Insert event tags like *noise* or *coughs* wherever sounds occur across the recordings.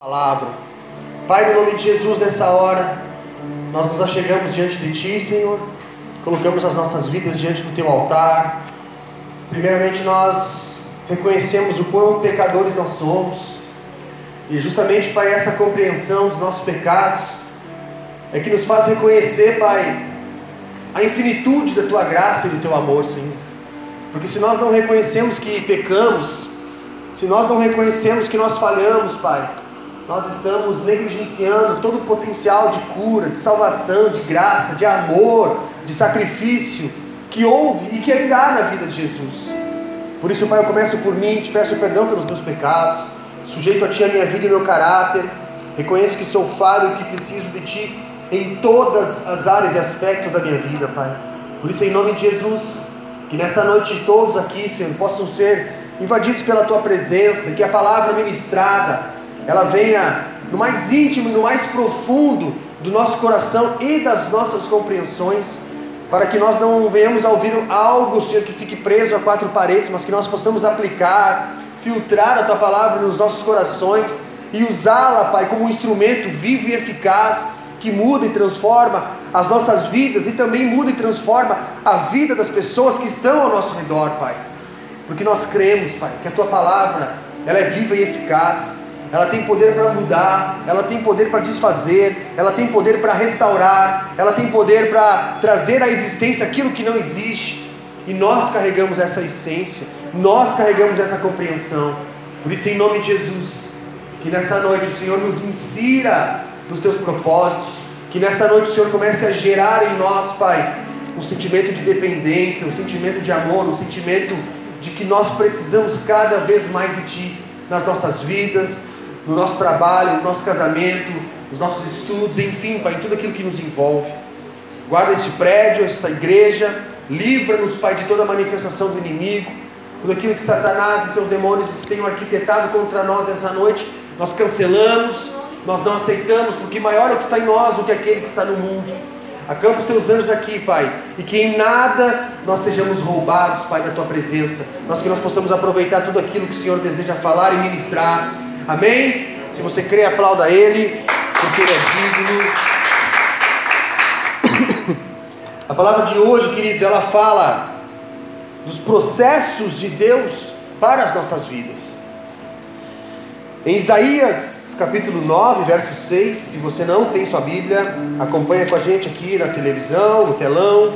palavra. Pai, no nome de Jesus, nessa hora, nós nos achegamos diante de Ti, Senhor, colocamos as nossas vidas diante do Teu altar. Primeiramente, nós reconhecemos o quão pecadores nós somos, e justamente, Pai, essa compreensão dos nossos pecados é que nos faz reconhecer, Pai, a infinitude da Tua graça e do Teu amor, Senhor. Porque se nós não reconhecemos que pecamos, se nós não reconhecemos que nós falhamos, Pai, nós estamos negligenciando todo o potencial de cura, de salvação, de graça, de amor, de sacrifício que houve e que ainda há na vida de Jesus. Por isso, Pai, eu começo por mim, te peço perdão pelos meus pecados, sujeito a Ti a minha vida e meu caráter, reconheço que sou falho e que preciso de Ti em todas as áreas e aspectos da minha vida, Pai. Por isso, em nome de Jesus, que nessa noite todos aqui, Senhor, possam ser invadidos pela Tua presença, que a palavra ministrada, ela venha no mais íntimo e no mais profundo do nosso coração e das nossas compreensões, para que nós não venhamos a ouvir algo, Senhor, que fique preso a quatro paredes, mas que nós possamos aplicar, filtrar a Tua palavra nos nossos corações e usá-la, Pai, como um instrumento vivo e eficaz que muda e transforma as nossas vidas e também muda e transforma a vida das pessoas que estão ao nosso redor, Pai. Porque nós cremos, Pai, que a Tua palavra ela é viva e eficaz ela tem poder para mudar, ela tem poder para desfazer, ela tem poder para restaurar, ela tem poder para trazer à existência aquilo que não existe. E nós carregamos essa essência, nós carregamos essa compreensão. Por isso, em nome de Jesus, que nessa noite o Senhor nos insira nos teus propósitos, que nessa noite o Senhor comece a gerar em nós, Pai, um sentimento de dependência, um sentimento de amor, um sentimento de que nós precisamos cada vez mais de Ti nas nossas vidas, no nosso trabalho, no nosso casamento, nos nossos estudos, enfim, Pai, em tudo aquilo que nos envolve. Guarda este prédio, esta igreja, livra-nos, Pai, de toda manifestação do inimigo, tudo aquilo que Satanás e seus demônios tenham arquitetado contra nós nessa noite, nós cancelamos, nós não aceitamos, porque maior é o que está em nós do que aquele que está no mundo. Acampa os teus anjos aqui, Pai, e que em nada nós sejamos roubados, Pai, da tua presença, mas que nós possamos aproveitar tudo aquilo que o Senhor deseja falar e ministrar Amém? Se você crê, aplauda Ele, porque Ele é digno. A palavra de hoje, queridos, ela fala dos processos de Deus para as nossas vidas. Em Isaías capítulo 9, verso 6, se você não tem sua Bíblia, acompanha com a gente aqui na televisão, no telão.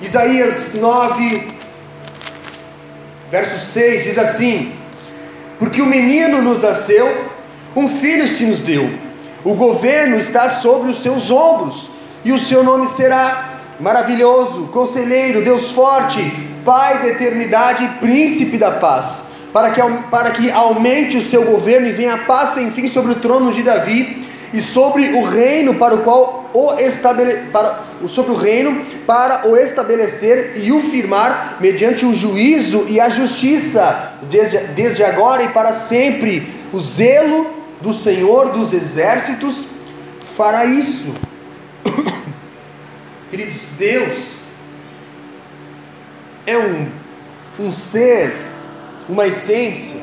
Isaías 9, verso 6 diz assim: porque o menino nos nasceu, um filho se nos deu. O governo está sobre os seus ombros, e o seu nome será maravilhoso, conselheiro, Deus forte, Pai da eternidade e príncipe da paz. Para que, para que aumente o seu governo e venha a paz sem fim sobre o trono de Davi e sobre o reino para o qual o estabele, para, sobre o reino para o estabelecer e o firmar mediante o juízo e a justiça desde, desde agora e para sempre. O zelo do Senhor dos exércitos fará isso. *coughs* Queridos Deus é um um ser uma essência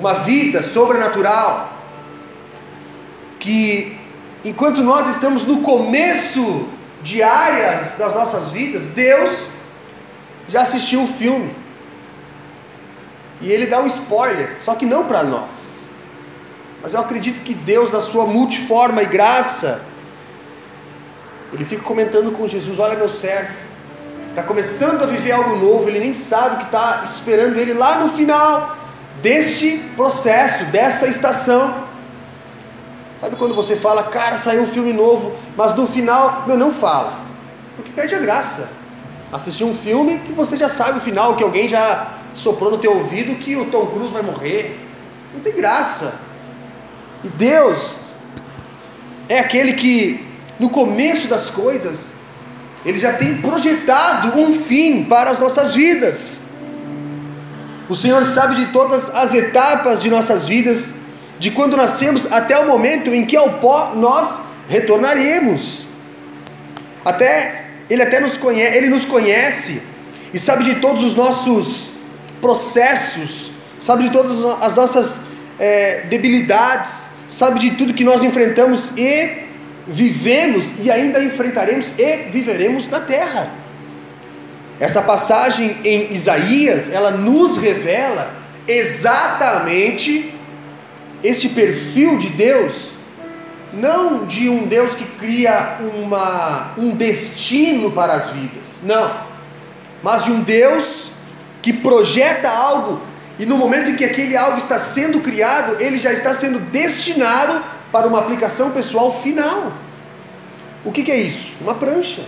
uma vida sobrenatural que enquanto nós estamos no começo de áreas das nossas vidas, Deus já assistiu o filme. E ele dá um spoiler, só que não para nós. Mas eu acredito que Deus, na sua multiforma e graça, ele fica comentando com Jesus: Olha, meu servo, está começando a viver algo novo, ele nem sabe o que está esperando ele lá no final deste processo, dessa estação. Sabe quando você fala, cara, saiu um filme novo, mas no final, meu, não fala. Porque perde a graça. Assistir um filme que você já sabe o final, que alguém já soprou no teu ouvido que o Tom Cruise vai morrer. Não tem graça. E Deus é aquele que, no começo das coisas, Ele já tem projetado um fim para as nossas vidas. O Senhor sabe de todas as etapas de nossas vidas de quando nascemos até o momento em que ao pó nós retornaremos. Até ele até nos conhece, ele nos conhece e sabe de todos os nossos processos, sabe de todas as nossas é, debilidades, sabe de tudo que nós enfrentamos e vivemos e ainda enfrentaremos e viveremos na terra. Essa passagem em Isaías, ela nos revela exatamente este perfil de Deus, não de um Deus que cria uma, um destino para as vidas, não, mas de um Deus que projeta algo e no momento em que aquele algo está sendo criado, ele já está sendo destinado para uma aplicação pessoal final. O que, que é isso? Uma prancha.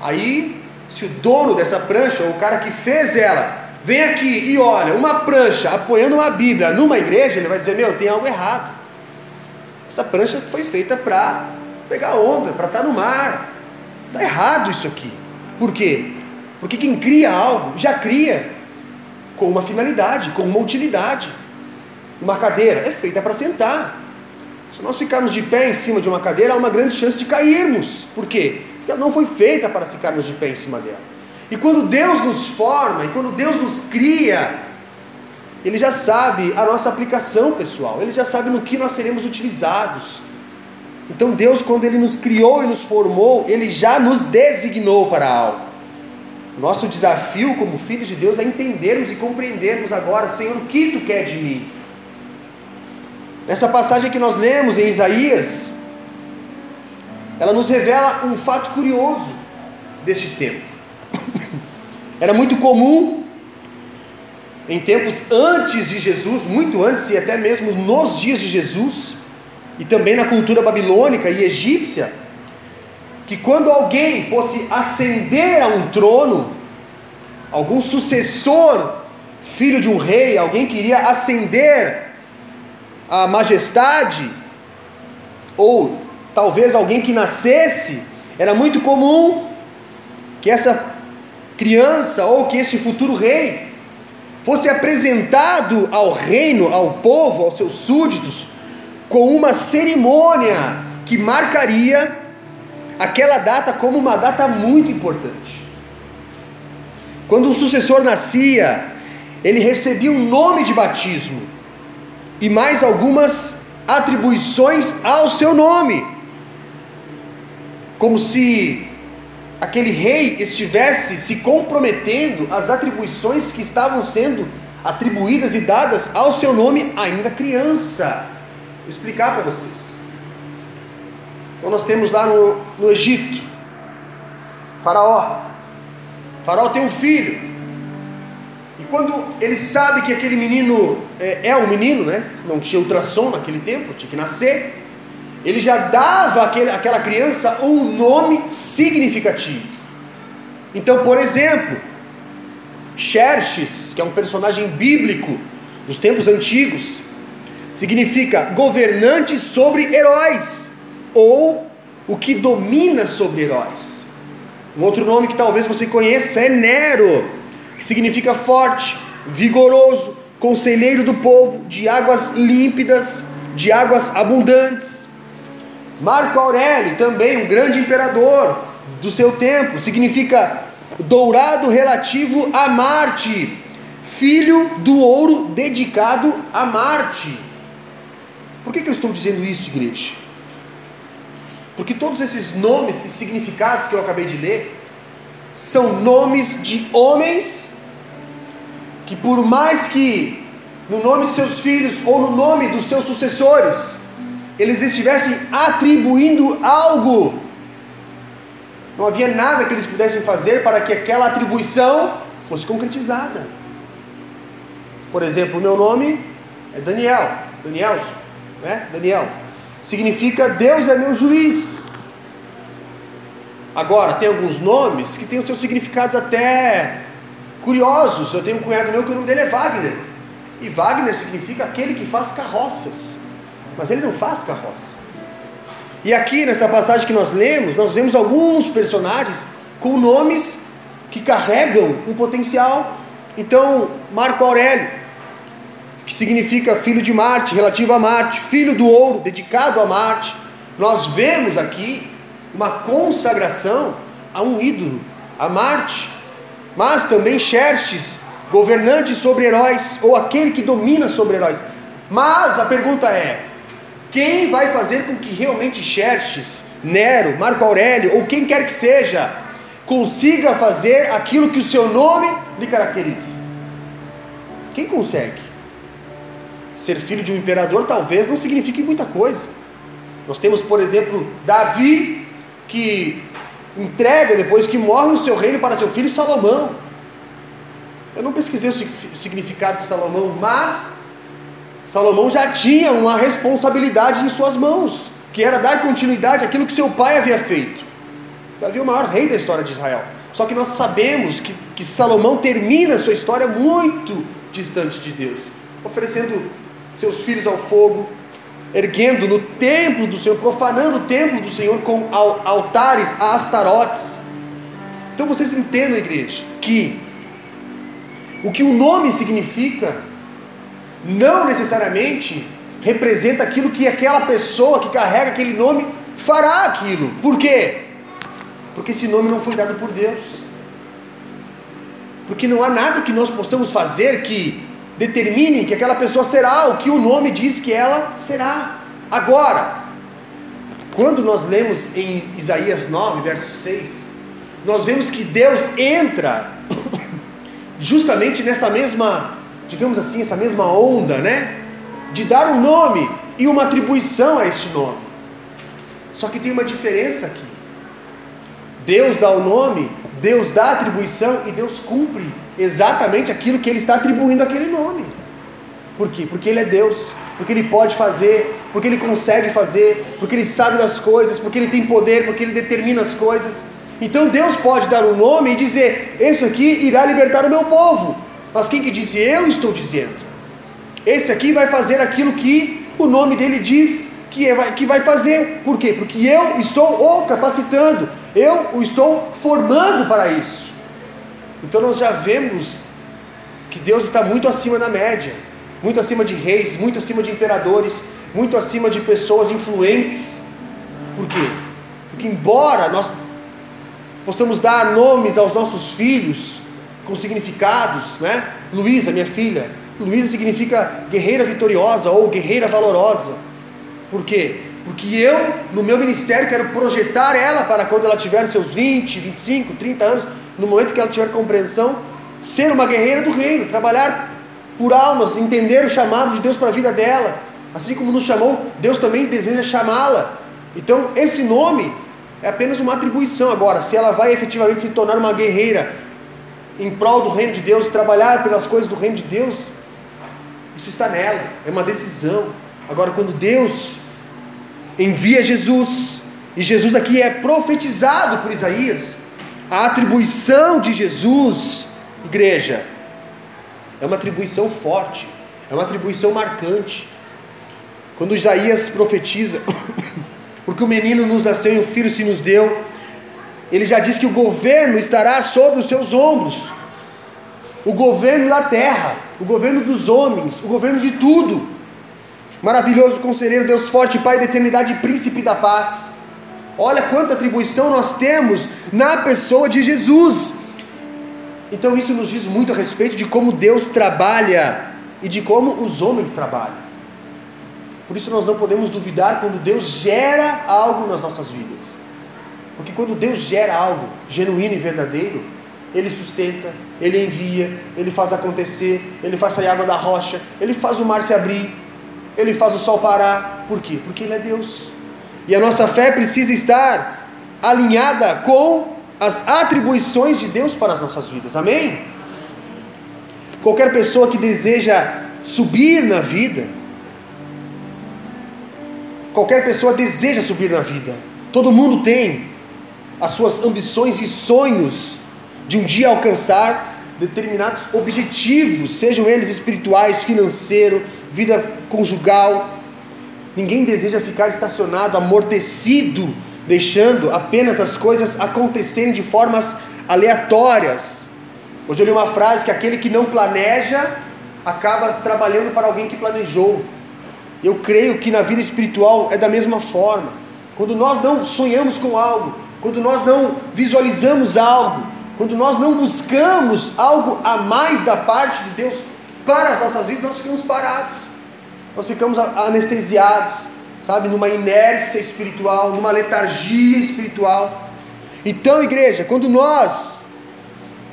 Aí, se o dono dessa prancha, ou o cara que fez ela, vem aqui e olha uma prancha apoiando uma Bíblia numa igreja, ele vai dizer: Meu, tem algo errado. Essa prancha foi feita para pegar onda, para estar no mar. Está errado isso aqui. Por quê? Porque quem cria algo já cria com uma finalidade, com uma utilidade. Uma cadeira é feita para sentar. Se nós ficarmos de pé em cima de uma cadeira, há uma grande chance de cairmos. Por quê? Porque ela não foi feita para ficarmos de pé em cima dela. E quando Deus nos forma, e quando Deus nos cria, Ele já sabe a nossa aplicação pessoal, Ele já sabe no que nós seremos utilizados. Então Deus, quando Ele nos criou e nos formou, Ele já nos designou para algo. Nosso desafio como filhos de Deus é entendermos e compreendermos agora, Senhor, o que Tu quer de mim? Nessa passagem que nós lemos em Isaías, ela nos revela um fato curioso deste tempo. Era muito comum em tempos antes de Jesus, muito antes e até mesmo nos dias de Jesus, e também na cultura babilônica e egípcia, que quando alguém fosse ascender a um trono, algum sucessor, filho de um rei, alguém queria ascender a majestade, ou talvez alguém que nascesse, era muito comum que essa criança ou que este futuro rei fosse apresentado ao reino, ao povo, aos seus súditos, com uma cerimônia que marcaria aquela data como uma data muito importante. Quando um sucessor nascia, ele recebia um nome de batismo e mais algumas atribuições ao seu nome, como se aquele rei estivesse se comprometendo às atribuições que estavam sendo atribuídas e dadas ao seu nome ainda criança. Vou explicar para vocês. Então nós temos lá no, no Egito, Faraó. Faraó tem um filho, quando ele sabe que aquele menino é, é um menino, né? Não tinha ultrassom naquele tempo, tinha que nascer. Ele já dava àquele, àquela criança um nome significativo. Então, por exemplo, Xerxes, que é um personagem bíblico dos tempos antigos, significa governante sobre heróis, ou o que domina sobre heróis. Um outro nome que talvez você conheça é Nero, que significa forte, vigoroso, conselheiro do povo, de águas límpidas, de águas abundantes. Marco Aurélio, também um grande imperador do seu tempo, significa dourado relativo a Marte, filho do ouro dedicado a Marte. Por que, que eu estou dizendo isso, igreja? Porque todos esses nomes e significados que eu acabei de ler são nomes de homens que por mais que no nome de seus filhos ou no nome dos seus sucessores, eles estivessem atribuindo algo, não havia nada que eles pudessem fazer para que aquela atribuição fosse concretizada. Por exemplo, o meu nome é Daniel, Danielson, né? Daniel. Significa Deus é meu juiz. Agora, tem alguns nomes que têm os seus significados até curiosos. Eu tenho um cunhado meu que o nome dele é Wagner. E Wagner significa aquele que faz carroças. Mas ele não faz carroça. E aqui nessa passagem que nós lemos, nós vemos alguns personagens com nomes que carregam um potencial. Então, Marco Aurélio, que significa filho de Marte, relativo a Marte, filho do ouro, dedicado a Marte. Nós vemos aqui uma consagração a um ídolo, a Marte. Mas também Xerxes, governante sobre heróis ou aquele que domina sobre heróis. Mas a pergunta é: quem vai fazer com que realmente Xerxes, Nero, Marco Aurélio ou quem quer que seja consiga fazer aquilo que o seu nome lhe caracteriza? Quem consegue? Ser filho de um imperador talvez não signifique muita coisa. Nós temos, por exemplo, Davi, que entrega depois que morre o seu reino para seu filho Salomão. Eu não pesquisei o significado de Salomão, mas Salomão já tinha uma responsabilidade em suas mãos, que era dar continuidade àquilo que seu pai havia feito. Davi é o maior rei da história de Israel. Só que nós sabemos que, que Salomão termina sua história muito distante de Deus, oferecendo seus filhos ao fogo, erguendo no templo do Senhor, profanando o templo do Senhor com altares a Astarotes. Então vocês entendam, igreja, que o que o nome significa não necessariamente representa aquilo que aquela pessoa que carrega aquele nome fará aquilo. Por quê? Porque esse nome não foi dado por Deus. Porque não há nada que nós possamos fazer que determine que aquela pessoa será o que o nome diz que ela será. Agora, quando nós lemos em Isaías 9, verso 6, nós vemos que Deus entra *coughs* justamente nessa mesma digamos assim, essa mesma onda, né? De dar um nome e uma atribuição a este nome. Só que tem uma diferença aqui. Deus dá o nome, Deus dá a atribuição e Deus cumpre exatamente aquilo que Ele está atribuindo àquele nome. Por quê? Porque Ele é Deus, porque Ele pode fazer, porque Ele consegue fazer, porque Ele sabe das coisas, porque Ele tem poder, porque Ele determina as coisas. Então Deus pode dar um nome e dizer: Esse aqui irá libertar o meu povo. Mas quem que disse? Eu estou dizendo. Esse aqui vai fazer aquilo que o nome dele diz que, é, que vai fazer. Por quê? Porque eu estou o capacitando, eu o estou formando para isso. Então nós já vemos que Deus está muito acima da média, muito acima de reis, muito acima de imperadores, muito acima de pessoas influentes. Por quê? Porque embora nós possamos dar nomes aos nossos filhos, com significados, né? Luísa, minha filha. Luísa significa guerreira vitoriosa ou guerreira valorosa. Por quê? Porque eu, no meu ministério, quero projetar ela para quando ela tiver seus 20, 25, 30 anos, no momento que ela tiver compreensão, ser uma guerreira do reino, trabalhar por almas, entender o chamado de Deus para a vida dela. Assim como nos chamou, Deus também deseja chamá-la. Então, esse nome é apenas uma atribuição. Agora, se ela vai efetivamente se tornar uma guerreira em prol do reino de Deus, trabalhar pelas coisas do reino de Deus, isso está nela, é uma decisão. Agora, quando Deus envia Jesus, e Jesus aqui é profetizado por Isaías, a atribuição de Jesus, igreja, é uma atribuição forte, é uma atribuição marcante. Quando Isaías profetiza, *coughs* porque o menino nos nasceu e o filho se nos deu, ele já diz que o governo estará sobre os seus ombros. O governo da terra, o governo dos homens, o governo de tudo. Maravilhoso conselheiro, Deus forte, Pai da eternidade, príncipe da paz. Olha quanta atribuição nós temos na pessoa de Jesus. Então isso nos diz muito a respeito de como Deus trabalha e de como os homens trabalham. Por isso nós não podemos duvidar quando Deus gera algo nas nossas vidas. Porque quando Deus gera algo genuíno e verdadeiro, Ele sustenta, Ele envia, Ele faz acontecer, Ele faz sair água da rocha, Ele faz o mar se abrir, Ele faz o sol parar. Por quê? Porque Ele é Deus. E a nossa fé precisa estar alinhada com as atribuições de Deus para as nossas vidas. Amém? Qualquer pessoa que deseja subir na vida, qualquer pessoa deseja subir na vida. Todo mundo tem as suas ambições e sonhos de um dia alcançar determinados objetivos, sejam eles espirituais, financeiro, vida conjugal. Ninguém deseja ficar estacionado, amortecido, deixando apenas as coisas acontecerem de formas aleatórias. Hoje eu li uma frase que aquele que não planeja acaba trabalhando para alguém que planejou. Eu creio que na vida espiritual é da mesma forma. Quando nós não sonhamos com algo, quando nós não visualizamos algo, quando nós não buscamos algo a mais da parte de Deus para as nossas vidas, nós ficamos parados, nós ficamos anestesiados, sabe, numa inércia espiritual, numa letargia espiritual. Então, igreja, quando nós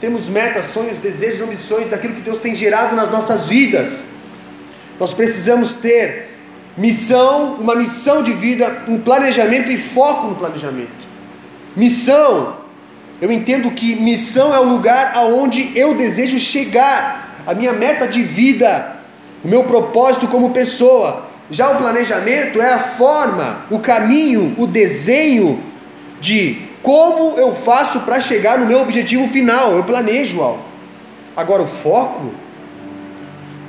temos metas, sonhos, desejos, ambições daquilo que Deus tem gerado nas nossas vidas, nós precisamos ter missão, uma missão de vida, um planejamento e foco no planejamento. Missão, eu entendo que missão é o lugar aonde eu desejo chegar, a minha meta de vida, o meu propósito como pessoa. Já o planejamento é a forma, o caminho, o desenho de como eu faço para chegar no meu objetivo final. Eu planejo algo. Agora, o foco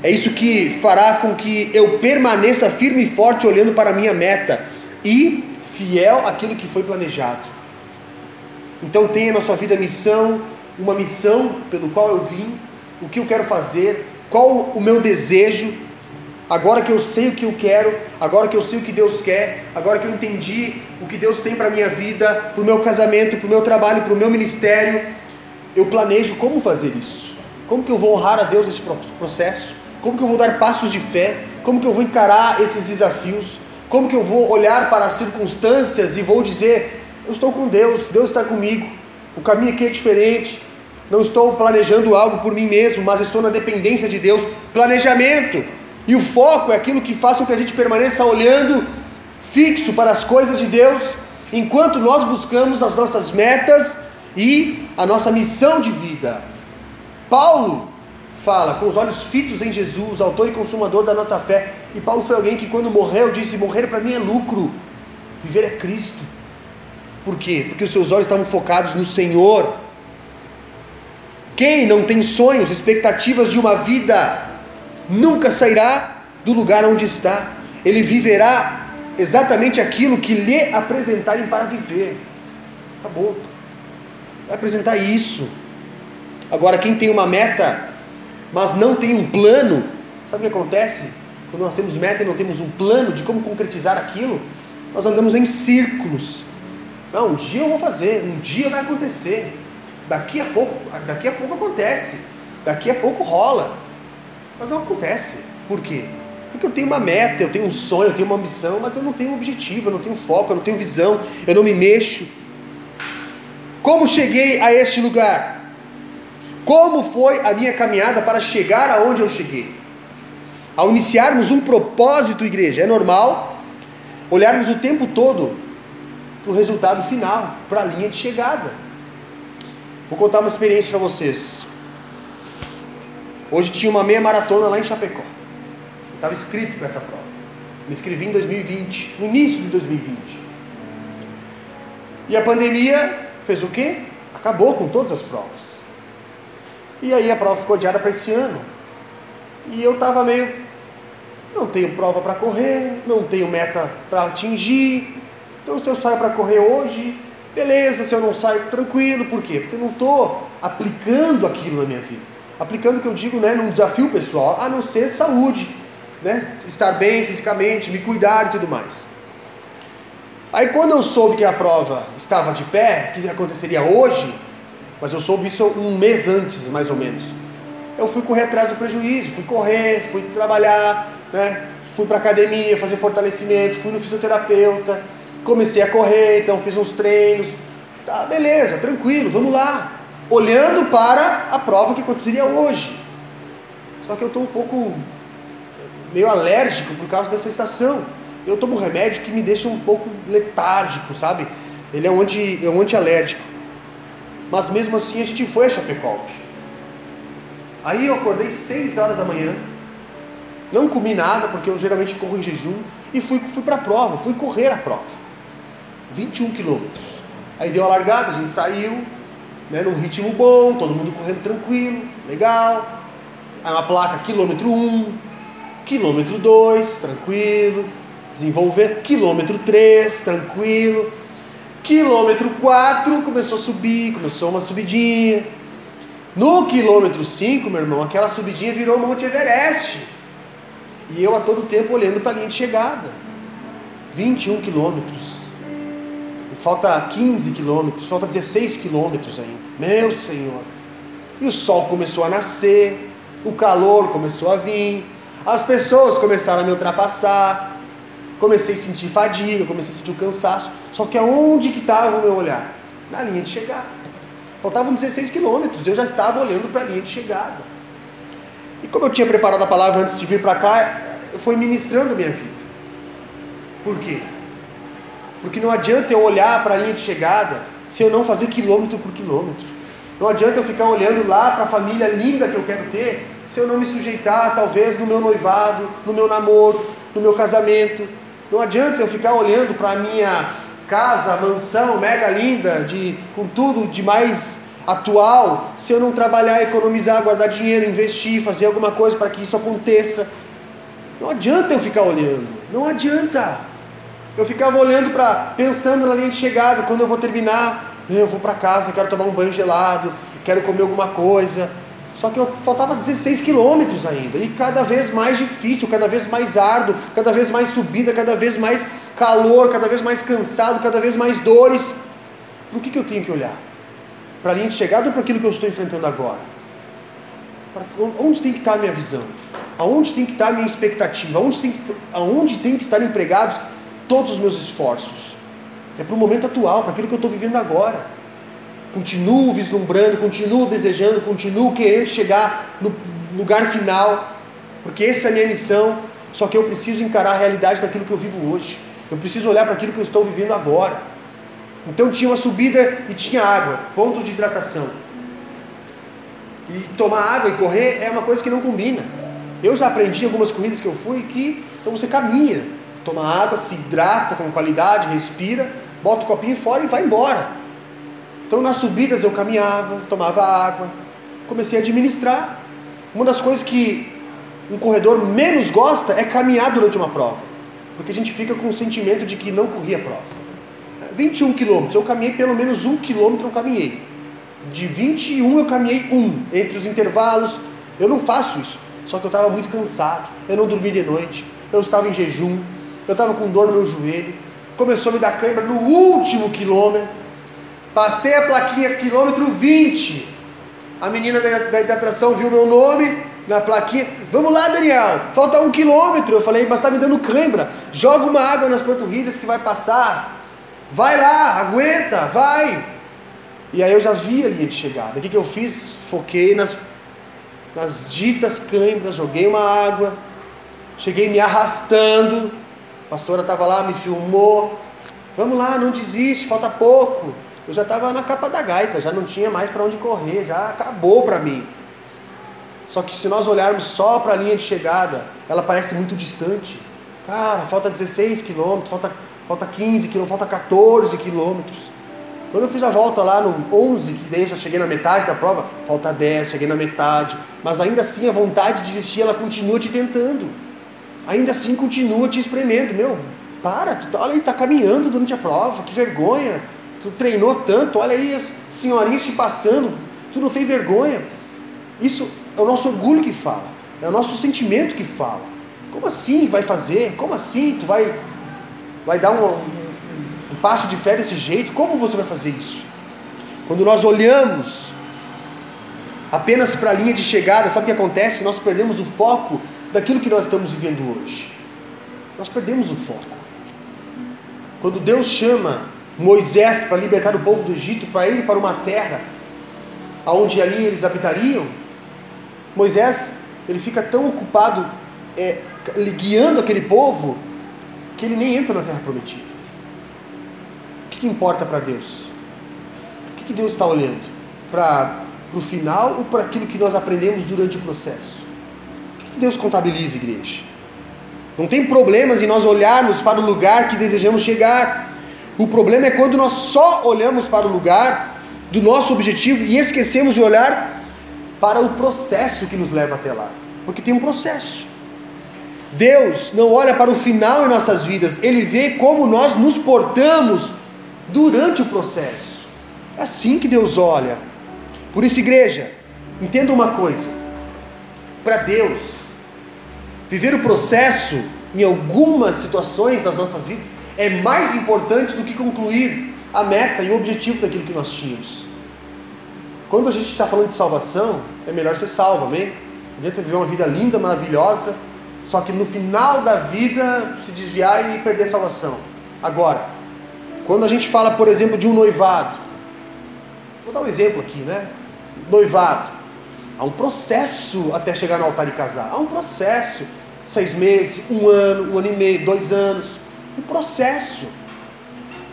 é isso que fará com que eu permaneça firme e forte olhando para a minha meta e fiel àquilo que foi planejado. Então, tenha na sua vida missão, uma missão pelo qual eu vim, o que eu quero fazer, qual o meu desejo Agora que eu sei o que eu quero, agora que eu sei o que Deus quer, agora que eu entendi o que Deus tem para a minha vida, para o meu casamento, para o meu trabalho, para o meu ministério, eu planejo como fazer isso. Como que eu vou honrar a Deus nesse processo? Como que eu vou dar passos de fé? Como que eu vou encarar esses desafios? Como que eu vou olhar para as circunstâncias e vou dizer: eu estou com Deus, Deus está comigo, o caminho aqui é diferente, não estou planejando algo por mim mesmo, mas estou na dependência de Deus. Planejamento e o foco é aquilo que faz com que a gente permaneça olhando fixo para as coisas de Deus, enquanto nós buscamos as nossas metas e a nossa missão de vida. Paulo fala com os olhos fitos em Jesus, autor e consumador da nossa fé. E Paulo foi alguém que, quando morreu, disse: Morrer para mim é lucro, viver é Cristo. Por quê? Porque os seus olhos estavam focados no Senhor. Quem não tem sonhos, expectativas de uma vida nunca sairá do lugar onde está. Ele viverá exatamente aquilo que lhe apresentarem para viver. Acabou. Vai apresentar isso. Agora, quem tem uma meta, mas não tem um plano, sabe o que acontece? Quando nós temos meta e não temos um plano de como concretizar aquilo, nós andamos em círculos. Não, um dia eu vou fazer, um dia vai acontecer. Daqui a pouco, daqui a pouco acontece. Daqui a pouco rola. Mas não acontece. Por quê? Porque eu tenho uma meta, eu tenho um sonho, eu tenho uma ambição, mas eu não tenho um objetivo, eu não tenho foco, eu não tenho visão, eu não me mexo. Como cheguei a este lugar? Como foi a minha caminhada para chegar aonde eu cheguei? Ao iniciarmos um propósito, igreja, é normal olharmos o tempo todo para o resultado final, para a linha de chegada. Vou contar uma experiência para vocês. Hoje tinha uma meia maratona lá em Chapecó. Estava inscrito para essa prova. Me inscrevi em 2020, no início de 2020. E a pandemia fez o quê? Acabou com todas as provas. E aí a prova ficou adiada para esse ano. E eu estava meio. Não tenho prova para correr, não tenho meta para atingir. Então se eu saio para correr hoje, beleza, se eu não saio, tranquilo. Por quê? Porque eu não estou aplicando aquilo na minha vida aplicando o que eu digo né, num desafio pessoal, a não ser saúde, né, estar bem fisicamente, me cuidar e tudo mais. Aí quando eu soube que a prova estava de pé, que aconteceria hoje, mas eu soube isso um mês antes, mais ou menos. Eu fui correr atrás do prejuízo, fui correr, fui trabalhar, né? fui para academia fazer fortalecimento, fui no fisioterapeuta, comecei a correr, então fiz uns treinos. Tá, beleza, tranquilo, vamos lá olhando para a prova que aconteceria hoje. Só que eu estou um pouco meio alérgico por causa dessa estação. Eu tomo um remédio que me deixa um pouco letárgico, sabe? Ele é um, anti, é um antialérgico. Mas mesmo assim a gente foi a Chapecó Aí eu acordei 6 horas da manhã, não comi nada, porque eu geralmente corro em jejum, e fui, fui para a prova, fui correr a prova. 21 quilômetros. Aí deu a largada, a gente saiu, né, num ritmo bom, todo mundo correndo tranquilo, legal. Aí uma placa quilômetro 1, quilômetro 2, tranquilo. Desenvolver quilômetro 3, tranquilo. Quilômetro 4 começou a subir, começou uma subidinha. No quilômetro 5, meu irmão, aquela subidinha virou Monte Everest. E eu a todo tempo olhando para a linha de chegada. 21 quilômetros. Falta 15 quilômetros, falta 16 quilômetros ainda. Meu Senhor. E o sol começou a nascer, o calor começou a vir, as pessoas começaram a me ultrapassar, comecei a sentir fadiga, comecei a sentir o cansaço. Só que aonde que estava o meu olhar? Na linha de chegada. Faltavam 16 quilômetros, eu já estava olhando para a linha de chegada. E como eu tinha preparado a palavra antes de vir para cá, foi ministrando a minha vida. Por quê? Porque não adianta eu olhar para a linha de chegada se eu não fazer quilômetro por quilômetro. Não adianta eu ficar olhando lá para a família linda que eu quero ter se eu não me sujeitar, talvez, no meu noivado, no meu namoro, no meu casamento. Não adianta eu ficar olhando para a minha casa, mansão mega linda, de, com tudo de mais atual, se eu não trabalhar, economizar, guardar dinheiro, investir, fazer alguma coisa para que isso aconteça. Não adianta eu ficar olhando, não adianta. Eu ficava olhando para, pensando na linha de chegada, quando eu vou terminar, eu vou para casa, quero tomar um banho gelado, quero comer alguma coisa. Só que eu faltava 16 quilômetros ainda, e cada vez mais difícil, cada vez mais árduo, cada vez mais subida, cada vez mais calor, cada vez mais cansado, cada vez mais dores. Para o que, que eu tenho que olhar? Para a linha de chegada ou para aquilo que eu estou enfrentando agora? Pra, onde tem que estar a minha visão? Aonde tem que estar a minha expectativa? Aonde tem que, aonde tem que estar empregados todos os meus esforços. É para o momento atual, para aquilo que eu estou vivendo agora. Continuo vislumbrando, continuo desejando, continuo querendo chegar no lugar final, porque essa é a minha missão. Só que eu preciso encarar a realidade daquilo que eu vivo hoje. Eu preciso olhar para aquilo que eu estou vivendo agora. Então tinha uma subida e tinha água, ponto de hidratação. E tomar água e correr é uma coisa que não combina. Eu já aprendi algumas corridas que eu fui que então você caminha, toma água, se hidrata com qualidade, respira, bota o copinho fora e vai embora. Então nas subidas eu caminhava, tomava água, comecei a administrar. Uma das coisas que um corredor menos gosta é caminhar durante uma prova, porque a gente fica com o sentimento de que não corria a prova. 21 quilômetros, eu caminhei pelo menos um quilômetro, eu caminhei. De 21 eu caminhei um, entre os intervalos. Eu não faço isso, só que eu estava muito cansado, eu não dormi de noite, eu estava em jejum, eu estava com dor no meu joelho, começou a me dar cãibra no último quilômetro, passei a plaquinha quilômetro 20, a menina da, da hidratação viu meu nome na plaquinha, vamos lá Daniel, falta um quilômetro, eu falei, mas está me dando cãibra, joga uma água nas panturrilhas que vai passar, vai lá, aguenta, vai, e aí eu já vi a linha de chegada, o que, que eu fiz? Foquei nas, nas ditas cãibras, joguei uma água, cheguei me arrastando, a pastora estava lá, me filmou. Vamos lá, não desiste, falta pouco. Eu já estava na capa da gaita, já não tinha mais para onde correr, já acabou para mim. Só que se nós olharmos só para a linha de chegada, ela parece muito distante. Cara, falta 16 quilômetros, falta, falta 15 quilômetros, falta 14 quilômetros. Quando eu fiz a volta lá no 11, que já cheguei na metade da prova, falta 10, cheguei na metade. Mas ainda assim a vontade de desistir, ela continua te tentando ainda assim continua te espremendo. Meu, para, tu, tá, olha aí, tá caminhando durante a prova, que vergonha. Tu treinou tanto, olha aí as senhorinhas te passando, tu não tem vergonha. Isso é o nosso orgulho que fala, é o nosso sentimento que fala. Como assim vai fazer? Como assim tu vai, vai dar um, um, um passo de fé desse jeito? Como você vai fazer isso? Quando nós olhamos apenas para a linha de chegada, sabe o que acontece? Nós perdemos o foco daquilo que nós estamos vivendo hoje. Nós perdemos o foco. Quando Deus chama Moisés para libertar o povo do Egito, para ir para uma terra aonde ali eles habitariam, Moisés ele fica tão ocupado é, guiando aquele povo que ele nem entra na terra prometida. O que, que importa para Deus? O que, que Deus está olhando? Para o final ou para aquilo que nós aprendemos durante o processo? Deus contabiliza, igreja. Não tem problemas em nós olharmos para o lugar que desejamos chegar. O problema é quando nós só olhamos para o lugar do nosso objetivo e esquecemos de olhar para o processo que nos leva até lá. Porque tem um processo. Deus não olha para o final em nossas vidas, Ele vê como nós nos portamos durante o processo. É assim que Deus olha. Por isso, igreja, entenda uma coisa: para Deus, Viver o processo em algumas situações das nossas vidas é mais importante do que concluir a meta e o objetivo daquilo que nós tínhamos. Quando a gente está falando de salvação, é melhor ser salvo, amém? Não adianta viver uma vida linda, maravilhosa, só que no final da vida se desviar e perder a salvação. Agora, quando a gente fala, por exemplo, de um noivado, vou dar um exemplo aqui, né? Noivado. Há um processo até chegar no altar e casar. Há um processo. Seis meses, um ano, um ano e meio, dois anos. Um processo.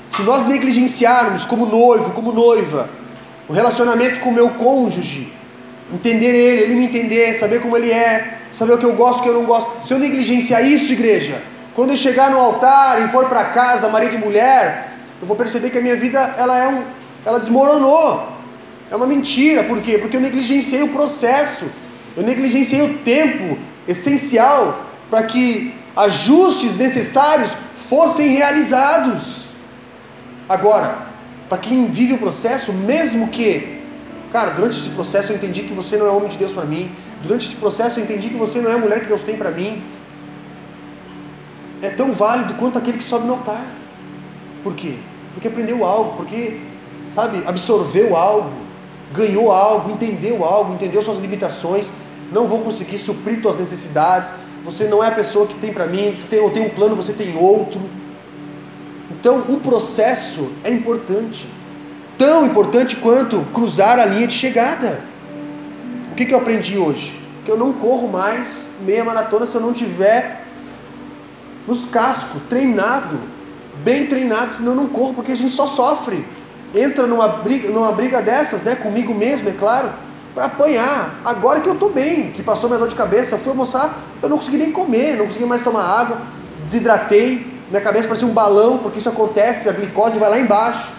Se nós negligenciarmos como noivo, como noiva, o relacionamento com o meu cônjuge, entender ele, ele me entender, saber como ele é, saber o que eu gosto, o que eu não gosto. Se eu negligenciar isso, igreja, quando eu chegar no altar e for para casa, marido e mulher, eu vou perceber que a minha vida ela é um, ela desmoronou. É uma mentira, por quê? Porque eu negligenciei o processo, eu negligenciei o tempo essencial para que ajustes necessários fossem realizados. Agora, para quem vive o processo, mesmo que, cara, durante esse processo eu entendi que você não é homem de Deus para mim, durante esse processo eu entendi que você não é a mulher que Deus tem para mim, é tão válido quanto aquele que sobe no altar. Por quê? Porque aprendeu algo, porque, sabe, absorveu algo, ganhou algo, entendeu algo, entendeu suas limitações. Não vou conseguir suprir suas necessidades. Você não é a pessoa que tem para mim. Eu tenho um plano, você tem outro. Então, o processo é importante. Tão importante quanto cruzar a linha de chegada. O que, que eu aprendi hoje? Que eu não corro mais meia maratona se eu não tiver nos cascos, treinado, bem treinado, senão eu não corro, porque a gente só sofre. Entra numa briga, numa briga dessas, né, comigo mesmo, é claro, para apanhar. Agora que eu estou bem, que passou minha dor de cabeça, eu fui almoçar, eu não consegui nem comer, não consegui mais tomar água, desidratei, minha cabeça parecia um balão, porque isso acontece, a glicose vai lá embaixo.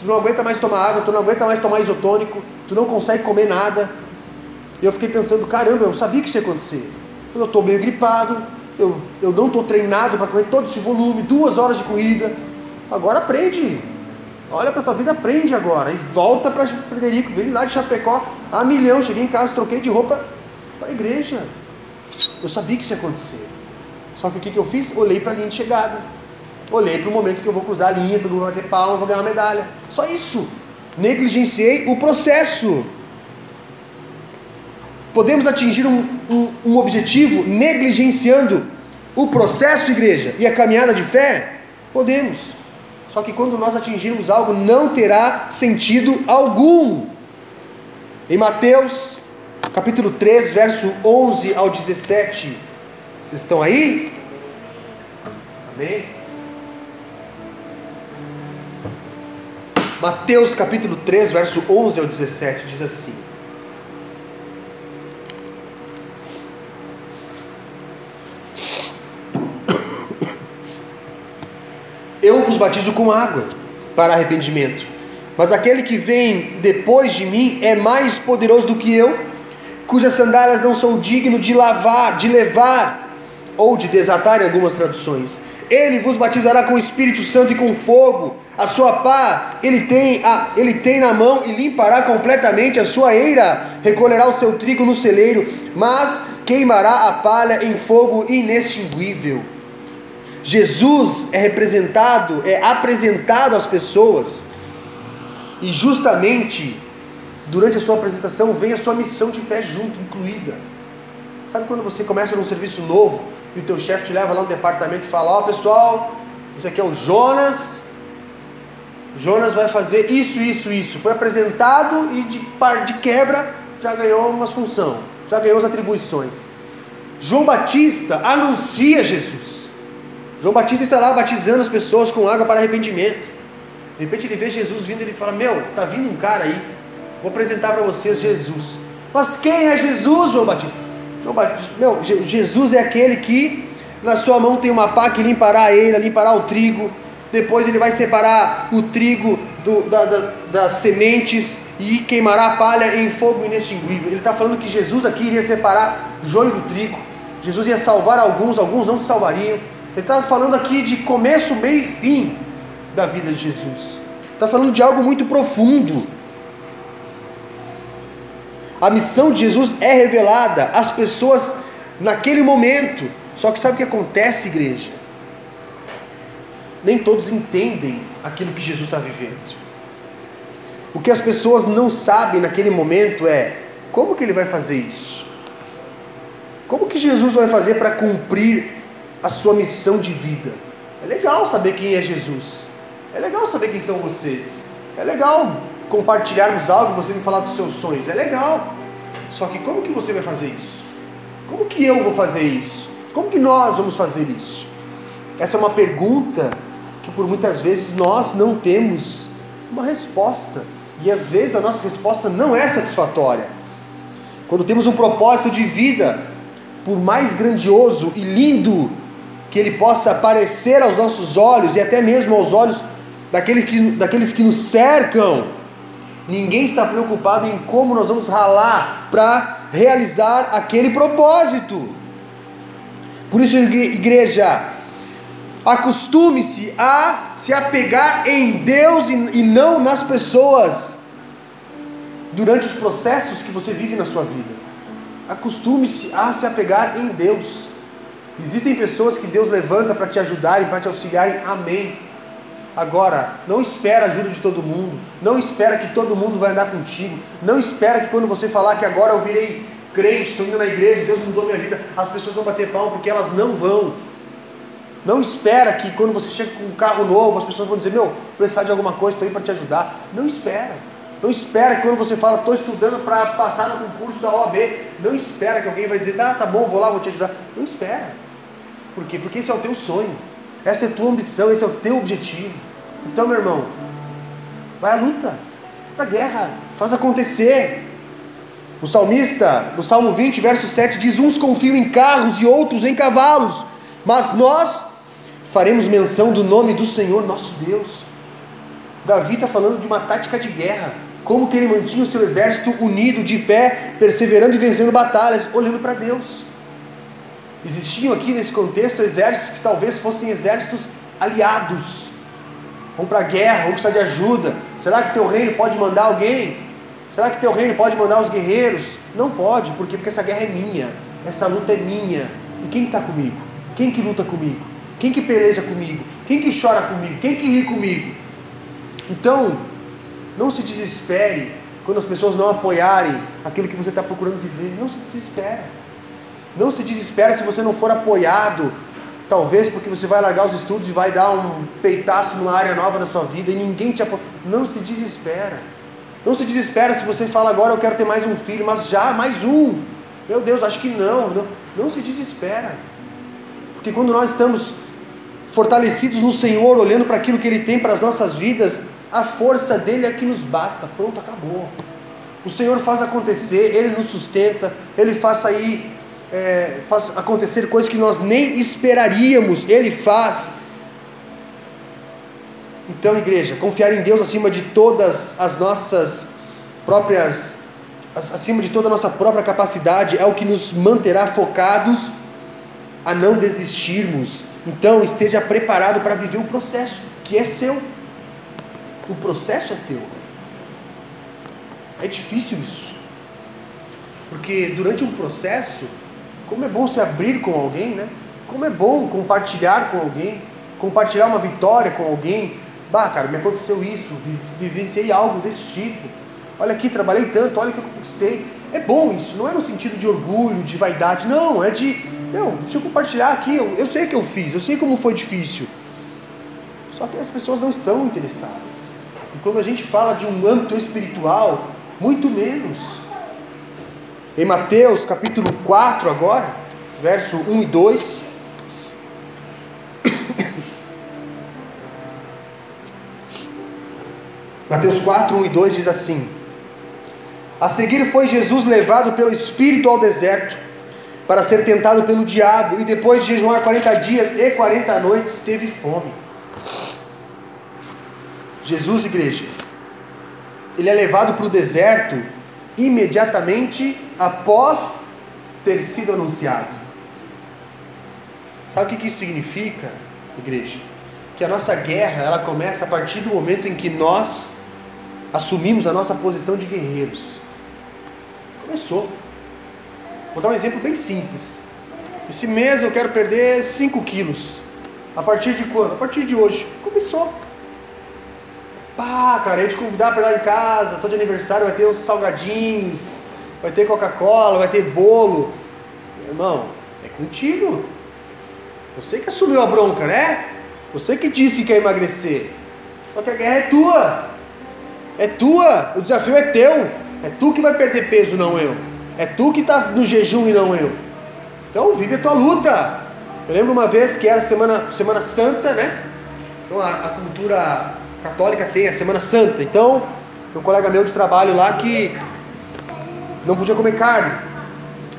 Tu não aguenta mais tomar água, tu não aguenta mais tomar isotônico, tu não consegue comer nada. E eu fiquei pensando, caramba, eu sabia que isso ia acontecer. Eu estou meio gripado, eu, eu não estou treinado para correr todo esse volume, duas horas de corrida. Agora aprende. Olha para tua vida, aprende agora. E volta para Frederico, vem lá de Chapecó, a milhão. Cheguei em casa, troquei de roupa para a igreja. Eu sabia que isso ia acontecer. Só que o que, que eu fiz? Olhei para a linha de chegada. Olhei para o momento que eu vou cruzar a linha, todo mundo vai ter palma, vou ganhar uma medalha. Só isso. Negligenciei o processo. Podemos atingir um, um, um objetivo negligenciando o processo, igreja, e a caminhada de fé? Podemos. Só que quando nós atingirmos algo, não terá sentido algum. Em Mateus, capítulo 3, verso 11 ao 17. Vocês estão aí? Amém? Mateus capítulo 3, verso 11 ao 17 diz assim: Eu vos batizo com água para arrependimento, mas aquele que vem depois de mim é mais poderoso do que eu, cujas sandálias não sou digno de lavar, de levar ou de desatar em algumas traduções. Ele vos batizará com o Espírito Santo e com fogo. A sua pá ele tem, a, ele tem na mão e limpará completamente a sua eira. Recolherá o seu trigo no celeiro, mas queimará a palha em fogo inextinguível. Jesus é representado, é apresentado às pessoas, e justamente durante a sua apresentação vem a sua missão de fé junto, incluída. Sabe quando você começa num serviço novo e o teu chefe te leva lá no departamento e fala: Ó oh, pessoal, esse aqui é o Jonas. Jonas vai fazer isso, isso, isso. Foi apresentado e de, de quebra já ganhou uma função, já ganhou as atribuições. João Batista anuncia Jesus. João Batista está lá batizando as pessoas com água para arrependimento. De repente ele vê Jesus vindo e ele fala: Meu, tá vindo um cara aí. Vou apresentar para vocês Jesus. Mas quem é Jesus, João Batista? João Batista, meu, Jesus é aquele que na sua mão tem uma pá que limpará eira, limpará o trigo. Depois ele vai separar o trigo do, da, da, das sementes e queimará a palha em fogo inextinguível. Ele está falando que Jesus aqui iria separar joio do trigo. Jesus ia salvar alguns, alguns não se salvariam. Ele está falando aqui de começo, meio e fim da vida de Jesus. Está falando de algo muito profundo. A missão de Jesus é revelada às pessoas naquele momento. Só que sabe o que acontece, igreja? nem todos entendem aquilo que Jesus está vivendo. O que as pessoas não sabem naquele momento é como que ele vai fazer isso? Como que Jesus vai fazer para cumprir a sua missão de vida? É legal saber quem é Jesus. É legal saber quem são vocês. É legal compartilharmos algo, você me falar dos seus sonhos. É legal. Só que como que você vai fazer isso? Como que eu vou fazer isso? Como que nós vamos fazer isso? Essa é uma pergunta que por muitas vezes nós não temos uma resposta. E às vezes a nossa resposta não é satisfatória. Quando temos um propósito de vida, por mais grandioso e lindo que ele possa parecer aos nossos olhos e até mesmo aos olhos daqueles que, daqueles que nos cercam, ninguém está preocupado em como nós vamos ralar para realizar aquele propósito. Por isso, igreja, Acostume-se a se apegar em Deus e não nas pessoas durante os processos que você vive na sua vida. Acostume-se a se apegar em Deus. Existem pessoas que Deus levanta para te ajudarem, para te auxiliarem. Amém. Agora, não espera a ajuda de todo mundo. Não espera que todo mundo vai andar contigo. Não espera que quando você falar que agora eu virei crente, estou indo na igreja, Deus mudou minha vida, as pessoas vão bater palma porque elas não vão. Não espera que quando você chega com um carro novo, as pessoas vão dizer, meu, precisar de alguma coisa, estou aí para te ajudar. Não espera. Não espera que quando você fala, estou estudando para passar no concurso da OAB, não espera que alguém vai dizer, ah, tá bom, vou lá, vou te ajudar. Não espera. Por quê? Porque esse é o teu sonho. Essa é a tua ambição, esse é o teu objetivo. Então, meu irmão, vai à luta, para a guerra, faz acontecer. O salmista, no Salmo 20, verso 7, diz: Uns confiam em carros e outros em cavalos, mas nós faremos menção do nome do Senhor nosso Deus. Davi está falando de uma tática de guerra, como que ele mantinha o seu exército unido, de pé, perseverando e vencendo batalhas, olhando para Deus. Existiam aqui nesse contexto exércitos que talvez fossem exércitos aliados. Vão para a guerra, vão precisar de ajuda. Será que teu reino pode mandar alguém? Será que teu reino pode mandar os guerreiros? Não pode, por quê? Porque essa guerra é minha, essa luta é minha. E quem está comigo? Quem que luta comigo? Quem que peleja comigo? Quem que chora comigo? Quem que ri comigo? Então, não se desespere quando as pessoas não apoiarem aquilo que você está procurando viver. Não se desespere. Não se desespere se você não for apoiado, talvez porque você vai largar os estudos e vai dar um peitaço numa área nova da sua vida e ninguém te apoia. Não se desespera. Não se desespera se você fala agora eu quero ter mais um filho, mas já mais um. Meu Deus, acho que não. Não, não se desespera. Porque quando nós estamos fortalecidos no Senhor, olhando para aquilo que Ele tem para as nossas vidas, a força dele é que nos basta. Pronto, acabou. O Senhor faz acontecer, Ele nos sustenta, Ele faz aí é, faz acontecer coisas que nós nem esperaríamos, Ele faz. Então, igreja, confiar em Deus acima de todas as nossas próprias, acima de toda a nossa própria capacidade, é o que nos manterá focados a não desistirmos então esteja preparado para viver o processo, que é seu. O processo é teu. É difícil isso. Porque durante um processo, como é bom se abrir com alguém, né? Como é bom compartilhar com alguém, compartilhar uma vitória com alguém. Bah, cara, me aconteceu isso, vivenciei algo desse tipo. Olha aqui, trabalhei tanto, olha o que eu conquistei. É bom isso, não é no sentido de orgulho, de vaidade, não, é de meu, deixa eu compartilhar aqui. Eu, eu sei que eu fiz, eu sei como foi difícil. Só que as pessoas não estão interessadas. E quando a gente fala de um âmbito espiritual, muito menos. Em Mateus capítulo 4, agora, verso 1 e 2. *coughs* Mateus 4, 1 e 2 diz assim: A seguir foi Jesus levado pelo Espírito ao deserto para ser tentado pelo diabo, e depois de jejuar 40 dias e 40 noites, teve fome. Jesus, igreja, ele é levado para o deserto imediatamente após ter sido anunciado. Sabe o que isso significa, igreja? Que a nossa guerra ela começa a partir do momento em que nós assumimos a nossa posição de guerreiros. Começou. Vou dar um exemplo bem simples. Esse mês eu quero perder 5 quilos. A partir de quando? A partir de hoje. Começou. Pá, cara, a gente convidar para lá em casa, tô de aniversário, vai ter uns salgadinhos, vai ter Coca-Cola, vai ter bolo. Meu irmão, é contigo. Você que assumiu a bronca, né? Você que disse que quer emagrecer. Só que a guerra é tua. É tua. O desafio é teu. É tu que vai perder peso, não eu. É tu que está no jejum e não eu. Então vive a tua luta. Eu lembro uma vez que era semana, semana Santa, né? Então a, a cultura católica tem a Semana Santa. Então, um colega meu de trabalho lá que não podia comer carne.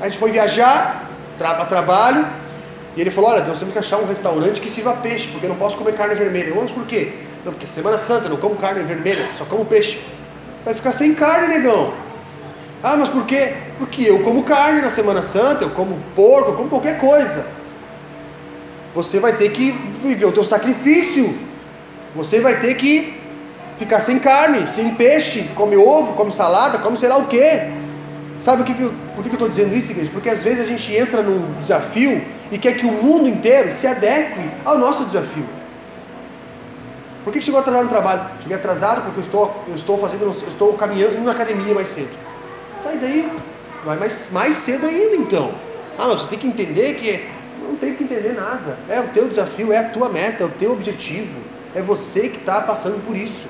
A gente foi viajar tra a trabalho e ele falou: Olha, nós temos que achar um restaurante que sirva peixe, porque eu não posso comer carne vermelha. Vamos por quê? Não, porque é Semana Santa, eu não como carne vermelha, só como peixe. Vai ficar sem carne, negão. Ah, mas por quê? Porque eu como carne na Semana Santa, eu como porco, eu como qualquer coisa. Você vai ter que viver o teu sacrifício. Você vai ter que ficar sem carne, sem peixe, come ovo, come salada, come sei lá o quê. Sabe o que, que, por que, que eu estou dizendo isso, igreja? Porque às vezes a gente entra num desafio e quer que o mundo inteiro se adeque ao nosso desafio. Por que, que chegou atrasado no trabalho? Cheguei atrasado porque eu estou, eu estou fazendo, eu estou caminhando indo na academia mais cedo. Tá, e daí? Vai mais, mais cedo ainda então. Ah, mas você tem que entender que. Não tem que entender nada. É o teu desafio, é a tua meta, é o teu objetivo. É você que está passando por isso.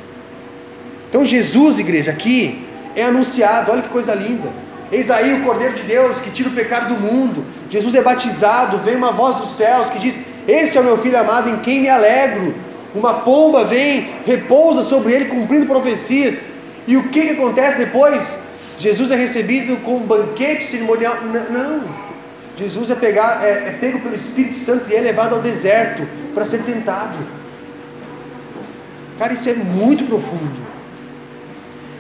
Então Jesus, igreja, aqui é anunciado, olha que coisa linda. Eis aí o Cordeiro de Deus que tira o pecado do mundo. Jesus é batizado, vem uma voz dos céus que diz: Este é o meu filho amado em quem me alegro. Uma pomba vem, repousa sobre ele, cumprindo profecias. E o que, que acontece depois? Jesus é recebido com um banquete cerimonial. Não. Jesus é, pegar, é, é pego pelo Espírito Santo e é levado ao deserto para ser tentado. Cara, isso é muito profundo.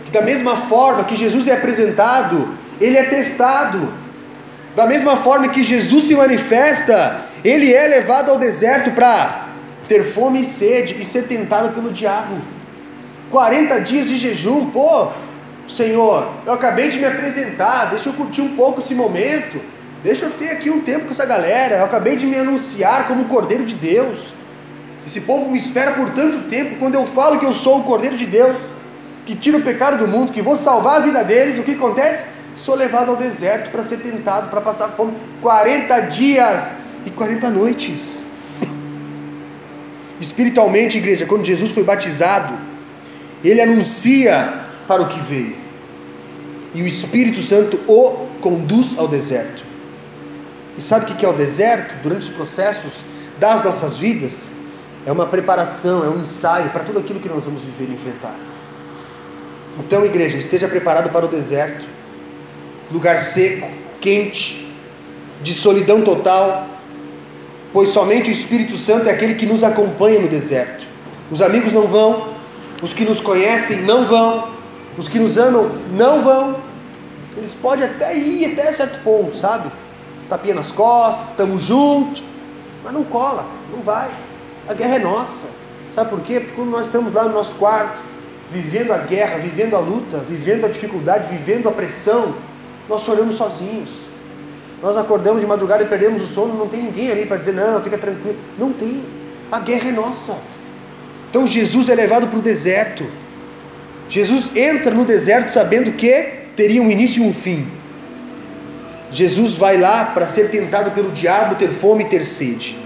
Que da mesma forma que Jesus é apresentado, ele é testado. Da mesma forma que Jesus se manifesta, ele é levado ao deserto para ter fome e sede e ser tentado pelo diabo. 40 dias de jejum, pô, Senhor, eu acabei de me apresentar, deixa eu curtir um pouco esse momento, deixa eu ter aqui um tempo com essa galera, eu acabei de me anunciar como Cordeiro de Deus. Esse povo me espera por tanto tempo, quando eu falo que eu sou o Cordeiro de Deus, que tira o pecado do mundo, que vou salvar a vida deles, o que acontece? Sou levado ao deserto para ser tentado, para passar fome 40 dias e 40 noites. *laughs* Espiritualmente, igreja, quando Jesus foi batizado, ele anuncia para o que veio. E o Espírito Santo o conduz ao deserto. E sabe o que é o deserto? Durante os processos das nossas vidas, é uma preparação, é um ensaio para tudo aquilo que nós vamos viver e enfrentar. Então, igreja, esteja preparado para o deserto lugar seco, quente, de solidão total, pois somente o Espírito Santo é aquele que nos acompanha no deserto. Os amigos não vão, os que nos conhecem não vão, os que nos amam não vão. Eles podem até ir até certo ponto, sabe? Tapinha nas costas, estamos juntos, mas não cola, não vai. A guerra é nossa. Sabe por quê? Porque quando nós estamos lá no nosso quarto, vivendo a guerra, vivendo a luta, vivendo a dificuldade, vivendo a pressão, nós choramos sozinhos. Nós acordamos de madrugada e perdemos o sono, não tem ninguém ali para dizer, não, fica tranquilo. Não tem. A guerra é nossa. Então Jesus é levado para o deserto. Jesus entra no deserto sabendo que teria um início e um fim. Jesus vai lá para ser tentado pelo diabo, ter fome e ter sede.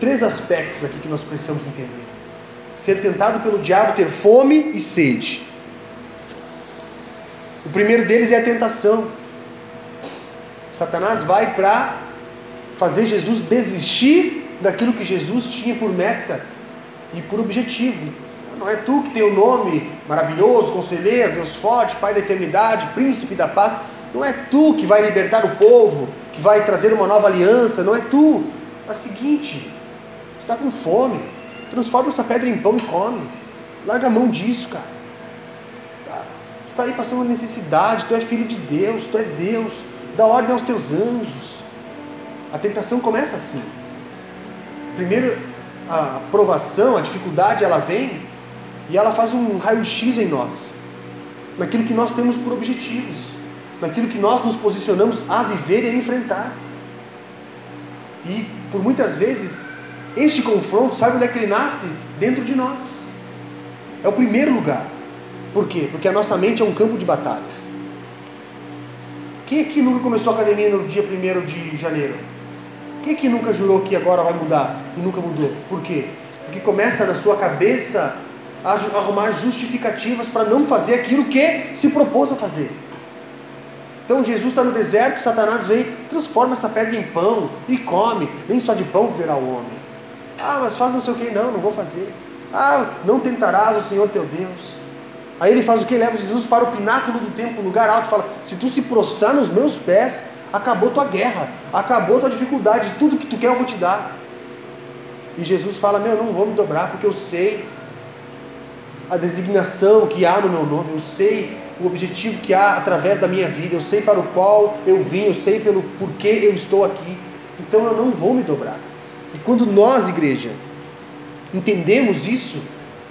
Três aspectos aqui que nós precisamos entender: ser tentado pelo diabo, ter fome e sede. O primeiro deles é a tentação. Satanás vai para fazer Jesus desistir daquilo que Jesus tinha por meta e por objetivo. Não é tu que tem o nome maravilhoso, conselheiro, Deus forte, Pai da eternidade, príncipe da paz. Não é tu que vai libertar o povo, que vai trazer uma nova aliança. Não é tu. É o seguinte: está com fome, transforma essa pedra em pão e come. Larga a mão disso, cara. Tá? Tu está aí passando necessidade, tu é filho de Deus, tu é Deus dá ordem aos teus anjos. A tentação começa assim. Primeiro, a provação, a dificuldade, ela vem e ela faz um raio-x em nós, naquilo que nós temos por objetivos, naquilo que nós nos posicionamos a viver e a enfrentar. E por muitas vezes Este confronto, sabe onde é que ele nasce? Dentro de nós. É o primeiro lugar. Por quê? Porque a nossa mente é um campo de batalhas. Quem aqui nunca começou a academia no dia 1 de janeiro? Quem aqui nunca jurou que agora vai mudar e nunca mudou? Por quê? Porque começa na sua cabeça a arrumar justificativas para não fazer aquilo que se propôs a fazer. Então Jesus está no deserto, Satanás vem, transforma essa pedra em pão e come. Nem só de pão verá o homem. Ah, mas faz não sei o que. Não, não vou fazer. Ah, não tentarás o Senhor teu Deus. Aí ele faz o que? Leva Jesus para o pináculo do templo, lugar alto, fala: Se tu se prostrar nos meus pés, acabou tua guerra, acabou tua dificuldade, tudo que tu quer eu vou te dar. E Jesus fala: Meu, não vou me dobrar, porque eu sei a designação que há no meu nome, eu sei o objetivo que há através da minha vida, eu sei para o qual eu vim, eu sei pelo porquê eu estou aqui. Então eu não vou me dobrar. E quando nós, igreja, entendemos isso,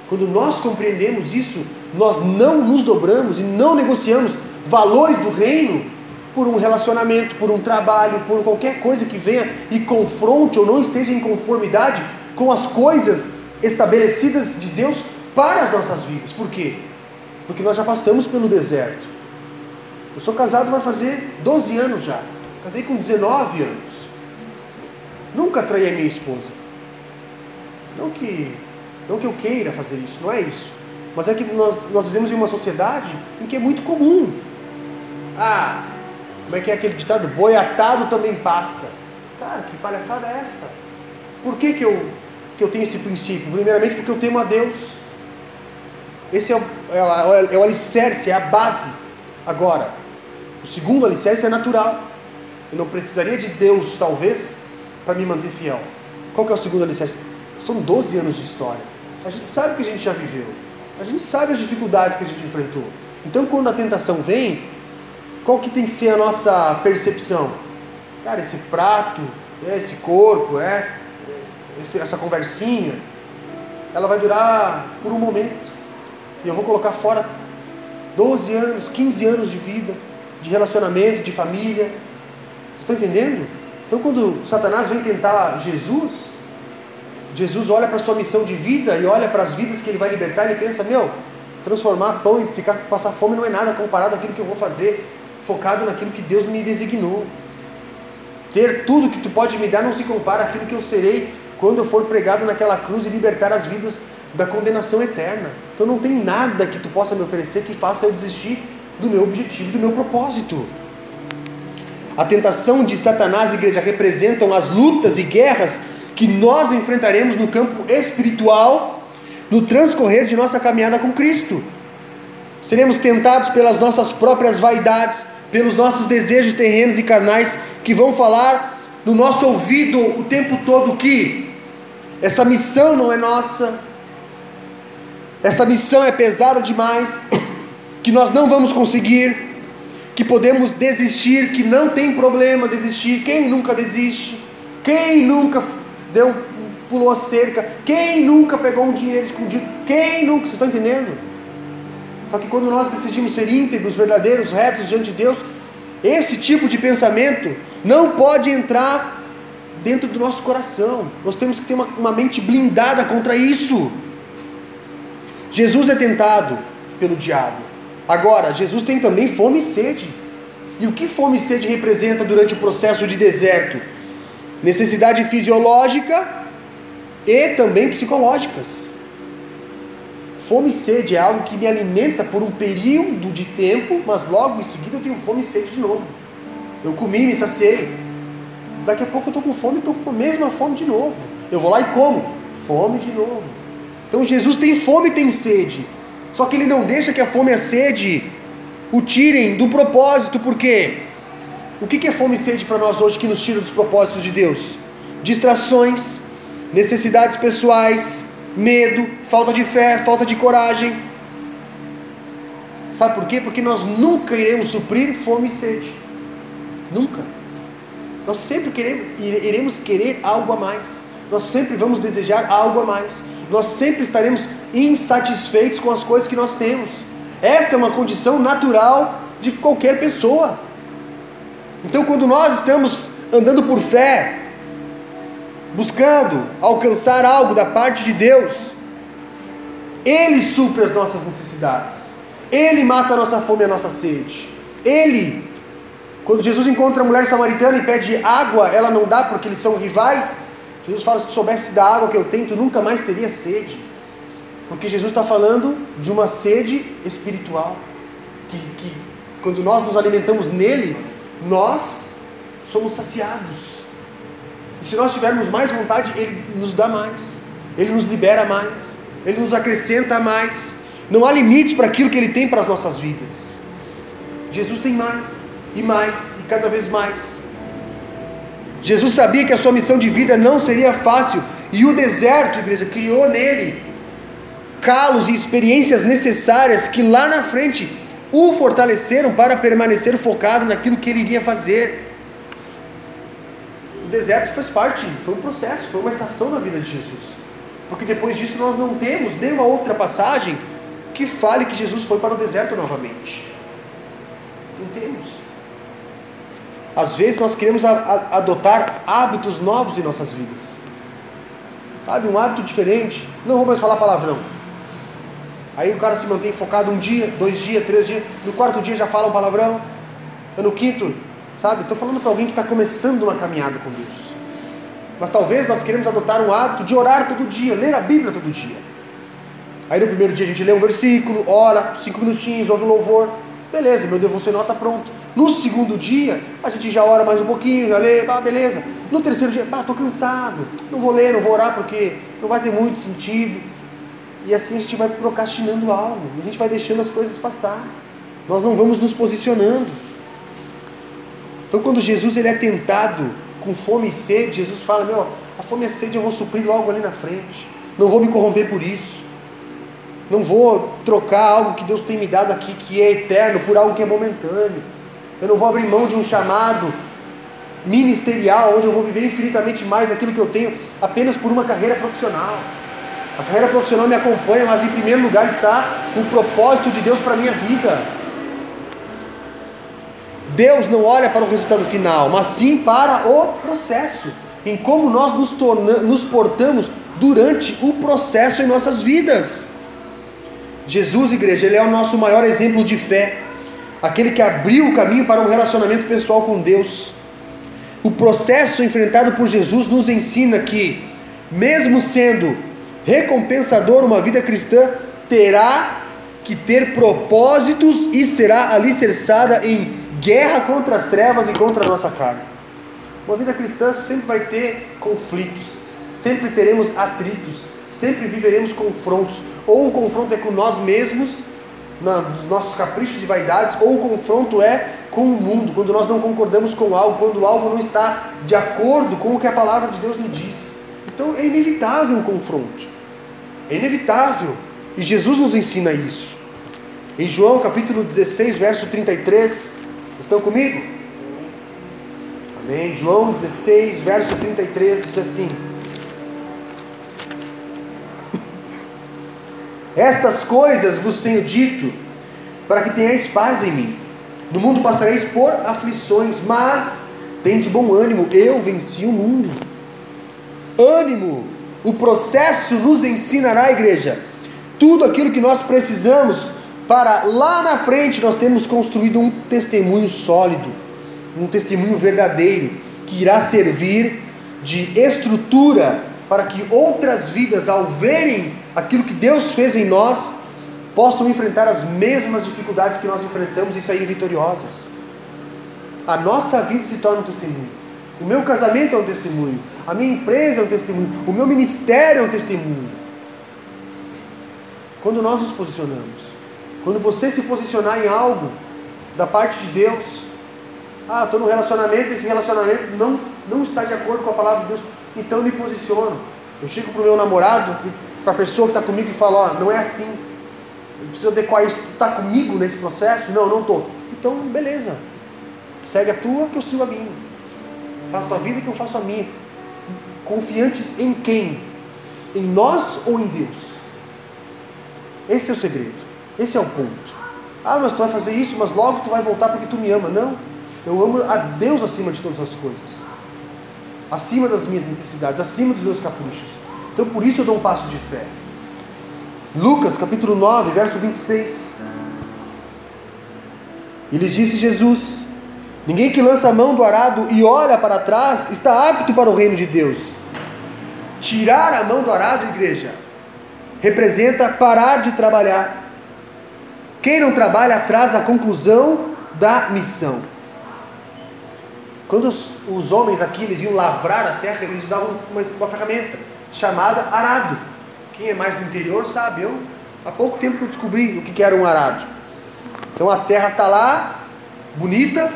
quando nós compreendemos isso, nós não nos dobramos e não negociamos valores do reino por um relacionamento, por um trabalho, por qualquer coisa que venha e confronte ou não esteja em conformidade com as coisas estabelecidas de Deus para as nossas vidas. Por quê? Porque nós já passamos pelo deserto. Eu sou casado vai fazer 12 anos já. Casei com 19 anos. Nunca traí a minha esposa. Não que não que eu queira fazer isso, não é isso. Mas é que nós, nós vivemos em uma sociedade em que é muito comum. Ah, como é que é aquele ditado? Boiatado também pasta. Cara, que palhaçada é essa? Por que, que, eu, que eu tenho esse princípio? Primeiramente porque eu temo a Deus. Esse é o, é, é o alicerce, é a base. Agora, o segundo alicerce é natural. Eu não precisaria de Deus, talvez, para me manter fiel. Qual que é o segundo alicerce? São 12 anos de história. A gente sabe o que a gente já viveu. A gente sabe as dificuldades que a gente enfrentou. Então, quando a tentação vem, qual que tem que ser a nossa percepção? Cara, esse prato, é, esse corpo, é, essa conversinha, ela vai durar por um momento. E eu vou colocar fora 12 anos, 15 anos de vida, de relacionamento, de família. Vocês estão entendendo? Então, quando Satanás vem tentar Jesus, Jesus olha para sua missão de vida e olha para as vidas que ele vai libertar ele pensa: meu, transformar pão e ficar passar fome não é nada comparado àquilo que eu vou fazer, focado naquilo que Deus me designou. Ter tudo que tu pode me dar não se compara àquilo que eu serei quando eu for pregado naquela cruz e libertar as vidas da condenação eterna. Então não tem nada que tu possa me oferecer que faça eu desistir do meu objetivo, do meu propósito. A tentação de Satanás e igreja representam as lutas e guerras que nós enfrentaremos no campo espiritual no transcorrer de nossa caminhada com Cristo. Seremos tentados pelas nossas próprias vaidades, pelos nossos desejos terrenos e carnais que vão falar no nosso ouvido o tempo todo que essa missão não é nossa, essa missão é pesada demais, que nós não vamos conseguir, que podemos desistir, que não tem problema desistir. Quem nunca desiste? Quem nunca deu pulou a cerca. Quem nunca pegou um dinheiro escondido? Quem nunca? Vocês estão entendendo? Só que quando nós decidimos ser íntegros, verdadeiros, retos diante de Deus, esse tipo de pensamento não pode entrar dentro do nosso coração. Nós temos que ter uma, uma mente blindada contra isso. Jesus é tentado pelo diabo. Agora, Jesus tem também fome e sede. E o que fome e sede representa durante o processo de deserto? necessidade fisiológica e também psicológicas. Fome e sede é algo que me alimenta por um período de tempo, mas logo em seguida eu tenho fome e sede de novo. Eu comi, me saciei. Daqui a pouco eu estou com fome e estou com a mesma fome de novo. Eu vou lá e como. Fome de novo. Então Jesus tem fome e tem sede. Só que ele não deixa que a fome e a sede o tirem do propósito, por quê? O que é fome e sede para nós hoje que nos tira dos propósitos de Deus? Distrações, necessidades pessoais, medo, falta de fé, falta de coragem. Sabe por quê? Porque nós nunca iremos suprir fome e sede. Nunca. Nós sempre queremos, iremos querer algo a mais. Nós sempre vamos desejar algo a mais. Nós sempre estaremos insatisfeitos com as coisas que nós temos. Essa é uma condição natural de qualquer pessoa. Então, quando nós estamos andando por fé, buscando alcançar algo da parte de Deus, Ele supre as nossas necessidades, Ele mata a nossa fome e a nossa sede, Ele. Quando Jesus encontra a mulher samaritana e pede água, ela não dá porque eles são rivais. Jesus fala: se tu soubesse da água que eu tenho, tu nunca mais teria sede. Porque Jesus está falando de uma sede espiritual. Que, que quando nós nos alimentamos nele, nós somos saciados. E se nós tivermos mais vontade, ele nos dá mais. Ele nos libera mais. Ele nos acrescenta mais. Não há limites para aquilo que ele tem para as nossas vidas. Jesus tem mais, e mais, e cada vez mais. Jesus sabia que a sua missão de vida não seria fácil, e o deserto, igreja, criou nele calos e experiências necessárias que lá na frente o fortaleceram para permanecer focado naquilo que ele iria fazer. O deserto faz parte, foi um processo, foi uma estação na vida de Jesus. Porque depois disso nós não temos nenhuma outra passagem que fale que Jesus foi para o deserto novamente. Não temos. Às vezes nós queremos adotar hábitos novos em nossas vidas. Sabe, um hábito diferente. Não vou mais falar palavrão. Aí o cara se mantém focado um dia, dois dias, três dias. No quarto dia já fala um palavrão. No quinto, sabe? Estou falando para alguém que está começando uma caminhada com Deus. Mas talvez nós queremos adotar um hábito de orar todo dia, ler a Bíblia todo dia. Aí no primeiro dia a gente lê um versículo, ora, cinco minutinhos, ouve o louvor. Beleza, meu devocional está pronto. No segundo dia, a gente já ora mais um pouquinho, já lê, ah, beleza. No terceiro dia, ah, estou cansado, não vou ler, não vou orar porque não vai ter muito sentido. E assim a gente vai procrastinando algo, a gente vai deixando as coisas passar. Nós não vamos nos posicionando. Então quando Jesus ele é tentado com fome e sede, Jesus fala: "Meu, a fome e a sede eu vou suprir logo ali na frente. Não vou me corromper por isso. Não vou trocar algo que Deus tem me dado aqui que é eterno por algo que é momentâneo. Eu não vou abrir mão de um chamado ministerial onde eu vou viver infinitamente mais aquilo que eu tenho apenas por uma carreira profissional. A carreira profissional me acompanha, mas em primeiro lugar está o propósito de Deus para a minha vida. Deus não olha para o resultado final, mas sim para o processo, em como nós nos, torna, nos portamos durante o processo em nossas vidas. Jesus, igreja, ele é o nosso maior exemplo de fé, aquele que abriu o caminho para um relacionamento pessoal com Deus. O processo enfrentado por Jesus nos ensina que, mesmo sendo recompensador, uma vida cristã terá que ter propósitos e será alicerçada em guerra contra as trevas e contra a nossa carne. Uma vida cristã sempre vai ter conflitos, sempre teremos atritos, sempre viveremos confrontos. Ou o confronto é com nós mesmos, nos nossos caprichos e vaidades, ou o confronto é com o mundo, quando nós não concordamos com algo, quando algo não está de acordo com o que a palavra de Deus nos diz. Então é inevitável o confronto. É inevitável. E Jesus nos ensina isso. Em João capítulo 16, verso 33. Estão comigo? Amém. João 16, verso 33 diz assim: Estas coisas vos tenho dito, para que tenhais paz em mim. No mundo passareis por aflições, mas tende bom ânimo, eu venci o mundo. Ânimo, o processo nos ensinará, igreja, tudo aquilo que nós precisamos para lá na frente nós termos construído um testemunho sólido, um testemunho verdadeiro, que irá servir de estrutura para que outras vidas, ao verem aquilo que Deus fez em nós, possam enfrentar as mesmas dificuldades que nós enfrentamos e saírem vitoriosas. A nossa vida se torna um testemunho. O meu casamento é um testemunho. A minha empresa é um testemunho. O meu ministério é um testemunho. Quando nós nos posicionamos. Quando você se posicionar em algo da parte de Deus. Ah, estou num relacionamento, esse relacionamento não, não está de acordo com a palavra de Deus. Então me posiciono. Eu chego para o meu namorado, para a pessoa que está comigo e falo, ó, não é assim. Eu preciso adequar isso. Tu está comigo nesse processo? Não, não estou. Então, beleza. Segue a tua, que eu sigo a minha. Faça a tua vida que eu faço a minha. Confiantes em quem? Em nós ou em Deus? Esse é o segredo. Esse é o ponto. Ah, mas tu vai fazer isso, mas logo tu vai voltar porque tu me ama. Não. Eu amo a Deus acima de todas as coisas. acima das minhas necessidades, acima dos meus caprichos. Então por isso eu dou um passo de fé. Lucas capítulo 9, verso 26. E lhes disse Jesus: Ninguém que lança a mão do arado e olha para trás está apto para o reino de Deus. Tirar a mão do arado, igreja, representa parar de trabalhar. Quem não trabalha atrasa a conclusão da missão. Quando os, os, homens aqui eles iam lavrar a terra, eles usavam uma, uma ferramenta chamada arado. Quem é mais do interior sabe, eu há pouco tempo que eu descobri o que, era um arado. Então a terra está lá, bonita,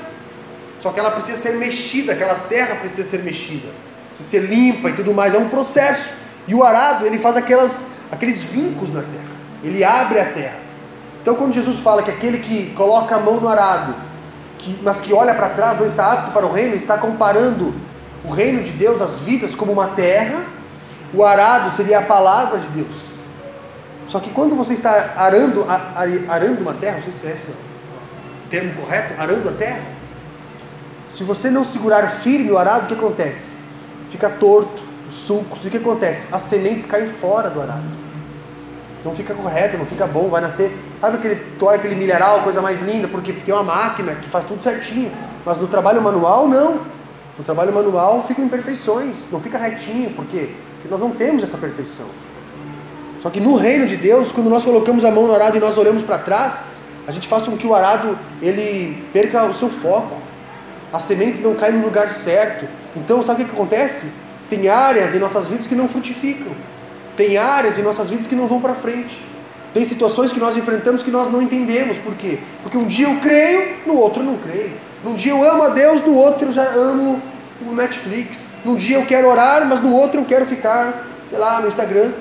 só que ela precisa ser mexida, aquela terra precisa ser mexida, precisa ser limpa e tudo mais. É um processo. E o arado, ele faz aquelas, aqueles vincos na terra, ele abre a terra. Então, quando Jesus fala que aquele que coloca a mão no arado, que, mas que olha para trás não está apto para o reino, está comparando o reino de Deus, as vidas, como uma terra. O arado seria a palavra de Deus. Só que quando você está arando, arando uma terra, não sei se é esse o termo correto, arando a terra, se você não segurar firme o arado, o que acontece? Fica torto, os sulcos, e o que acontece? As sementes caem fora do arado não fica correto, não fica bom, vai nascer. Sabe aquele, tu aquele milharal, coisa mais linda, porque tem uma máquina que faz tudo certinho. Mas no trabalho manual, não. No trabalho manual ficam imperfeições, não fica retinho, por quê? Nós não temos essa perfeição. Só que no reino de Deus, quando nós colocamos a mão no arado e nós olhamos para trás, a gente faz com que o arado ele perca o seu foco. As sementes não caem no lugar certo. Então, sabe o que acontece? Tem áreas em nossas vidas que não frutificam. Tem áreas em nossas vidas que não vão para frente. Tem situações que nós enfrentamos que nós não entendemos. Por quê? Porque um dia eu creio, no outro eu não creio. Num dia eu amo a Deus, no outro eu já amo o Netflix. Num dia eu quero orar, mas no outro eu quero ficar, sei lá, no Instagram.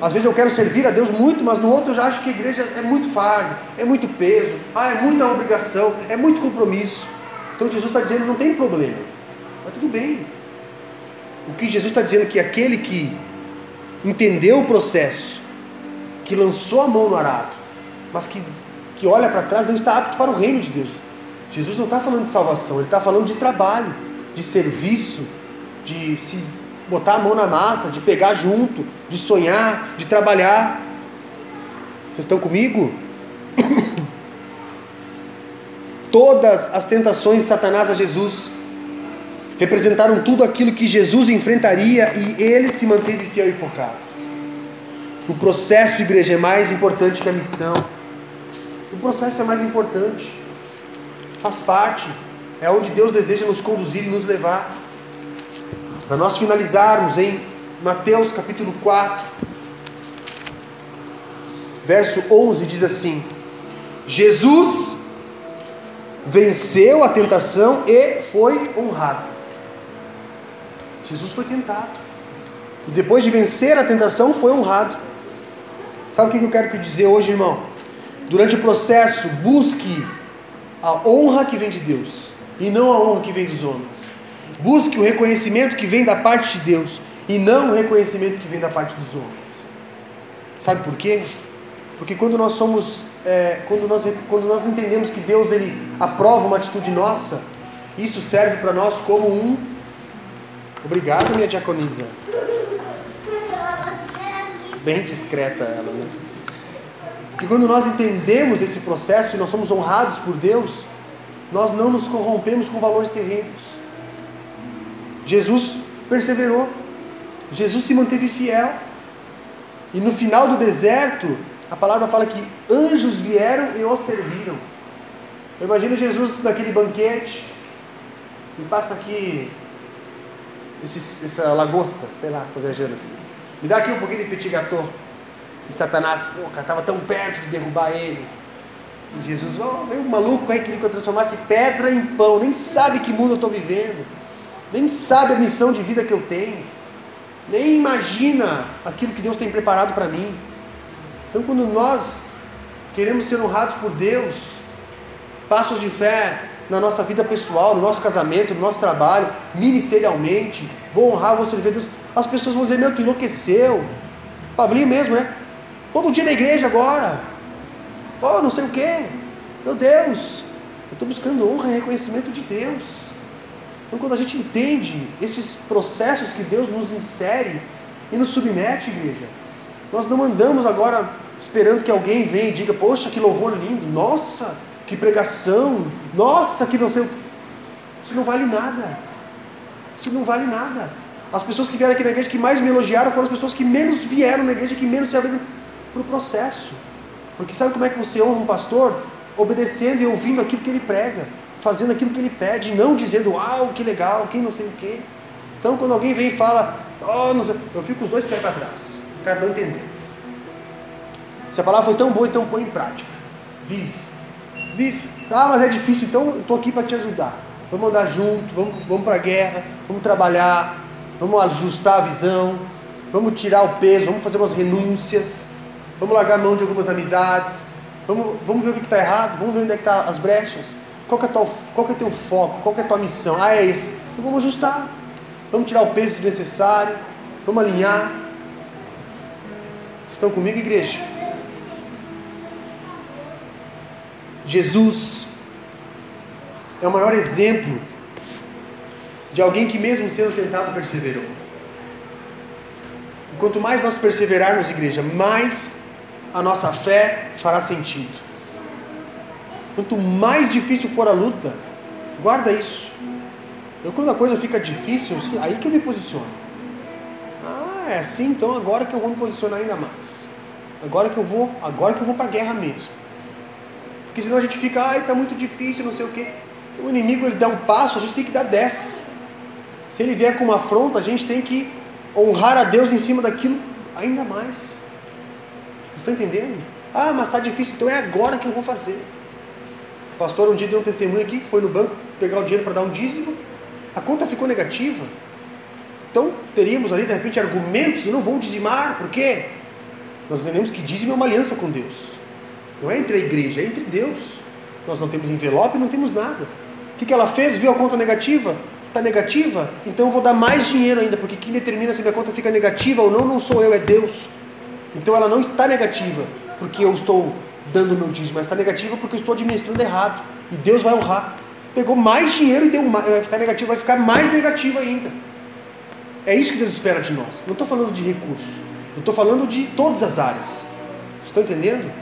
Às vezes eu quero servir a Deus muito, mas no outro eu já acho que a igreja é muito fardo, é muito peso, ah, é muita obrigação, é muito compromisso. Então Jesus está dizendo, não tem problema. Mas tudo bem. O que Jesus está dizendo é que aquele que entendeu o processo, que lançou a mão no arado, mas que, que olha para trás, não está apto para o reino de Deus. Jesus não está falando de salvação, ele está falando de trabalho, de serviço, de se botar a mão na massa, de pegar junto, de sonhar, de trabalhar. Vocês estão comigo? *coughs* Todas as tentações de Satanás a Jesus representaram tudo aquilo que Jesus enfrentaria e ele se manteve fiel e focado. O processo, igreja, é mais importante que a missão. O processo é mais importante. Faz parte. É onde Deus deseja nos conduzir e nos levar. Para nós finalizarmos em Mateus capítulo 4, verso 11, diz assim: Jesus venceu a tentação e foi honrado. Jesus foi tentado. E depois de vencer a tentação, foi honrado. Sabe o que eu quero te dizer hoje, irmão? Durante o processo, busque a honra que vem de Deus e não a honra que vem dos homens. Busque o reconhecimento que vem da parte de Deus e não o reconhecimento que vem da parte dos homens. Sabe por quê? Porque quando nós somos, é, quando, nós, quando nós entendemos que Deus ele aprova uma atitude nossa, isso serve para nós como um Obrigado, minha diaconisa. Bem discreta ela, né? Porque quando nós entendemos esse processo e nós somos honrados por Deus, nós não nos corrompemos com valores terrenos. Jesus perseverou, Jesus se manteve fiel, e no final do deserto, a palavra fala que anjos vieram e o serviram. Eu imagino Jesus naquele banquete, e passa aqui esse, essa lagosta, sei lá, estou viajando aqui. Me dá aqui um pouquinho de petit gâteau. E Satanás, pô, cara, estava tão perto de derrubar ele. E Jesus, oh, veio um maluco aí, queria que eu transformasse pedra em pão. Nem sabe que mundo eu estou vivendo. Nem sabe a missão de vida que eu tenho. Nem imagina aquilo que Deus tem preparado para mim. Então, quando nós queremos ser honrados por Deus, passos de fé, na nossa vida pessoal, no nosso casamento, no nosso trabalho, ministerialmente, vou honrar, vou servir a Deus, as pessoas vão dizer, meu, tu enlouqueceu. Pablinho mesmo, né? Todo dia na igreja agora. Pô, não sei o quê. Meu Deus. Eu estou buscando honra e reconhecimento de Deus. Então, quando a gente entende esses processos que Deus nos insere e nos submete, igreja, nós não andamos agora esperando que alguém venha e diga: Poxa, que louvor lindo, nossa, que pregação, nossa, que não sei o que. Isso não vale nada. Isso não vale nada. As pessoas que vieram aqui na igreja que mais me elogiaram foram as pessoas que menos vieram na igreja, que menos se abriram para o processo. Porque sabe como é que você honra um pastor? Obedecendo e ouvindo aquilo que ele prega, fazendo aquilo que ele pede, não dizendo, uau, que legal, que não sei o quê. Então, quando alguém vem e fala, oh, eu fico os dois pés para trás, cada um entender. Se a palavra foi tão boa, então põe em prática. Vive. Vive. Ah, mas é difícil, então eu estou aqui para te ajudar. Vamos andar junto, vamos, vamos para a guerra, vamos trabalhar, vamos ajustar a visão, vamos tirar o peso, vamos fazer umas renúncias, vamos largar a mão de algumas amizades, vamos, vamos ver o que está errado, vamos ver onde é tá as brechas, qual é tua, qual é teu foco, qual é a tua missão, ah é esse, então vamos ajustar, vamos tirar o peso desnecessário, vamos alinhar. Estão comigo, igreja? Jesus é o maior exemplo de alguém que, mesmo sendo tentado, perseverou. E quanto mais nós perseverarmos, igreja, mais a nossa fé fará sentido. Quanto mais difícil for a luta, guarda isso. Eu, quando a coisa fica difícil, aí que eu me posiciono. Ah, é assim, então agora que eu vou me posicionar ainda mais. Agora que eu vou, agora que eu vou para a guerra mesmo. Porque senão a gente fica, ai, está muito difícil, não sei o quê. O inimigo ele dá um passo, a gente tem que dar dez. Se ele vier com uma afronta, a gente tem que honrar a Deus em cima daquilo ainda mais. Estão entendendo? Ah, mas está difícil, então é agora que eu vou fazer. O pastor um dia deu um testemunho aqui que foi no banco pegar o dinheiro para dar um dízimo, a conta ficou negativa. Então teríamos ali de repente argumentos, eu não vou dizimar, por quê? Nós entendemos que dízimo é uma aliança com Deus. Não é entre a igreja, é entre Deus. Nós não temos envelope, não temos nada. O que, que ela fez? Viu a conta negativa? Está negativa? Então eu vou dar mais dinheiro ainda, porque quem determina se minha conta fica negativa ou não, não sou eu, é Deus. Então ela não está negativa porque eu estou dando meu dízimo, mas está negativa porque eu estou administrando errado. E Deus vai honrar. Pegou mais dinheiro e deu mais, vai ficar negativo, vai ficar mais negativo ainda. É isso que Deus espera de nós. Não estou falando de recursos. Eu estou falando de todas as áreas. Estão entendendo?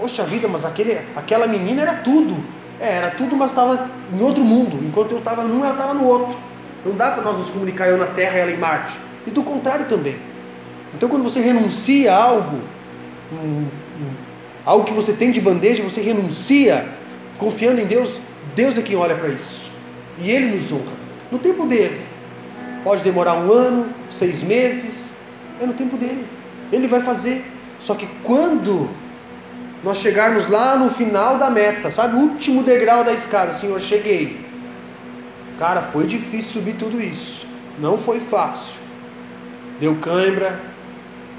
Poxa vida, mas aquele, aquela menina era tudo. É, era tudo, mas estava em outro mundo. Enquanto eu estava num, ela estava no outro. Não dá para nós nos comunicar, eu na Terra e ela em Marte. E do contrário também. Então, quando você renuncia a algo, um, um, algo que você tem de bandeja, você renuncia, confiando em Deus, Deus é quem olha para isso. E Ele nos honra. No tempo dele. Pode demorar um ano, seis meses, é no tempo dele. Ele vai fazer. Só que quando nós chegarmos lá no final da meta, sabe? O último degrau da escada, Senhor, cheguei. Cara, foi difícil subir tudo isso. Não foi fácil. Deu cãibra,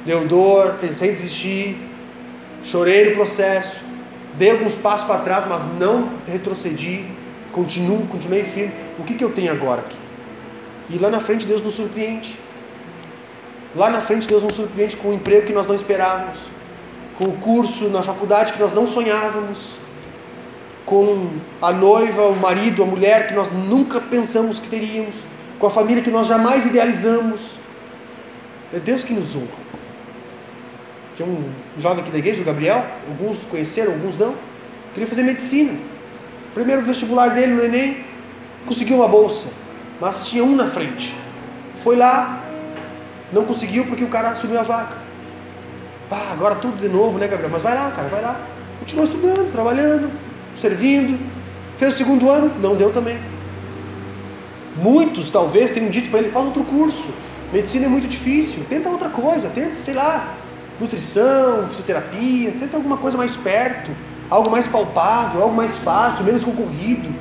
deu dor, pensei em desistir, chorei no processo, dei alguns passos para trás, mas não retrocedi, continuo, continuei firme. O que, que eu tenho agora aqui? E lá na frente Deus nos surpreende. Lá na frente Deus nos surpreende com um emprego que nós não esperávamos com o curso na faculdade que nós não sonhávamos, com a noiva, o marido, a mulher que nós nunca pensamos que teríamos, com a família que nós jamais idealizamos. É Deus que nos honra. Tem um jovem aqui da igreja, o Gabriel, alguns conheceram, alguns não. Queria fazer medicina. Primeiro vestibular dele no Enem, conseguiu uma bolsa, mas tinha um na frente. Foi lá, não conseguiu porque o cara assumiu a vaga. Ah, agora tudo de novo, né, Gabriel? Mas vai lá, cara, vai lá. Continuou estudando, trabalhando, servindo. Fez o segundo ano, não deu também. Muitos talvez tenham dito para ele: faz outro curso. Medicina é muito difícil, tenta outra coisa, tenta, sei lá, nutrição, fisioterapia, tenta alguma coisa mais perto, algo mais palpável, algo mais fácil, menos concorrido.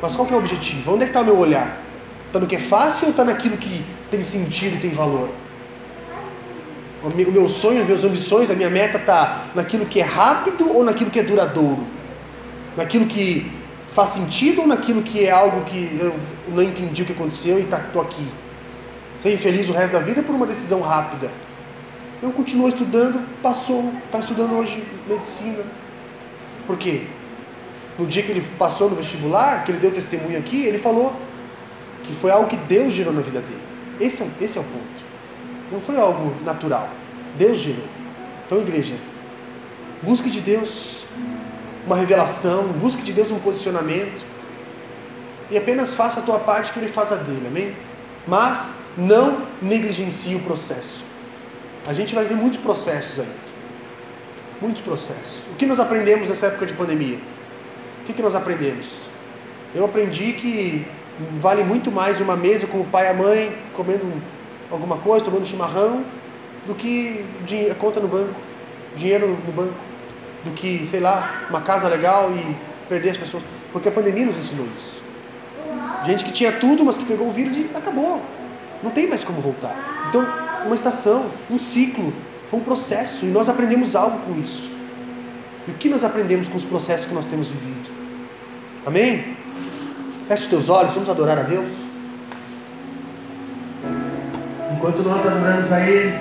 Mas qual é o objetivo? Onde é que está o meu olhar? Está no que é fácil ou está naquilo que tem sentido tem valor? O meu sonho, as minhas ambições, a minha meta está naquilo que é rápido ou naquilo que é duradouro? Naquilo que faz sentido ou naquilo que é algo que eu não entendi o que aconteceu e estou tá, aqui? Ser infeliz o resto da vida por uma decisão rápida. Eu continuo estudando, passou, está estudando hoje medicina. Por quê? no dia que ele passou no vestibular, que ele deu testemunho aqui, ele falou que foi algo que Deus gerou na vida dele. Esse é, esse é o ponto. Não foi algo natural. Deus gerou. Então, igreja, busque de Deus uma revelação, busque de Deus um posicionamento. E apenas faça a tua parte que Ele faz a dele, amém? Mas não negligencie o processo. A gente vai ver muitos processos ainda. Muitos processos. O que nós aprendemos nessa época de pandemia? O que, que nós aprendemos? Eu aprendi que vale muito mais uma mesa com o pai e a mãe, comendo alguma coisa, tomando chimarrão, do que conta no banco, dinheiro no banco, do que, sei lá, uma casa legal e perder as pessoas. Porque a pandemia nos ensinou isso. Gente que tinha tudo, mas que pegou o vírus e acabou. Não tem mais como voltar. Então, uma estação, um ciclo, foi um processo e nós aprendemos algo com isso. E o que nós aprendemos com os processos que nós temos vivido? Amém? Feche os teus olhos, vamos adorar a Deus. Enquanto nós adoramos a Ele,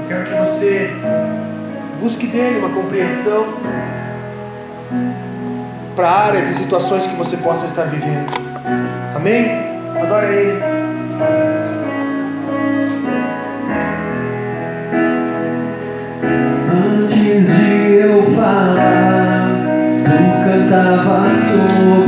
eu quero que você busque dele uma compreensão para áreas e situações que você possa estar vivendo. Amém? Adore Ele. Cantava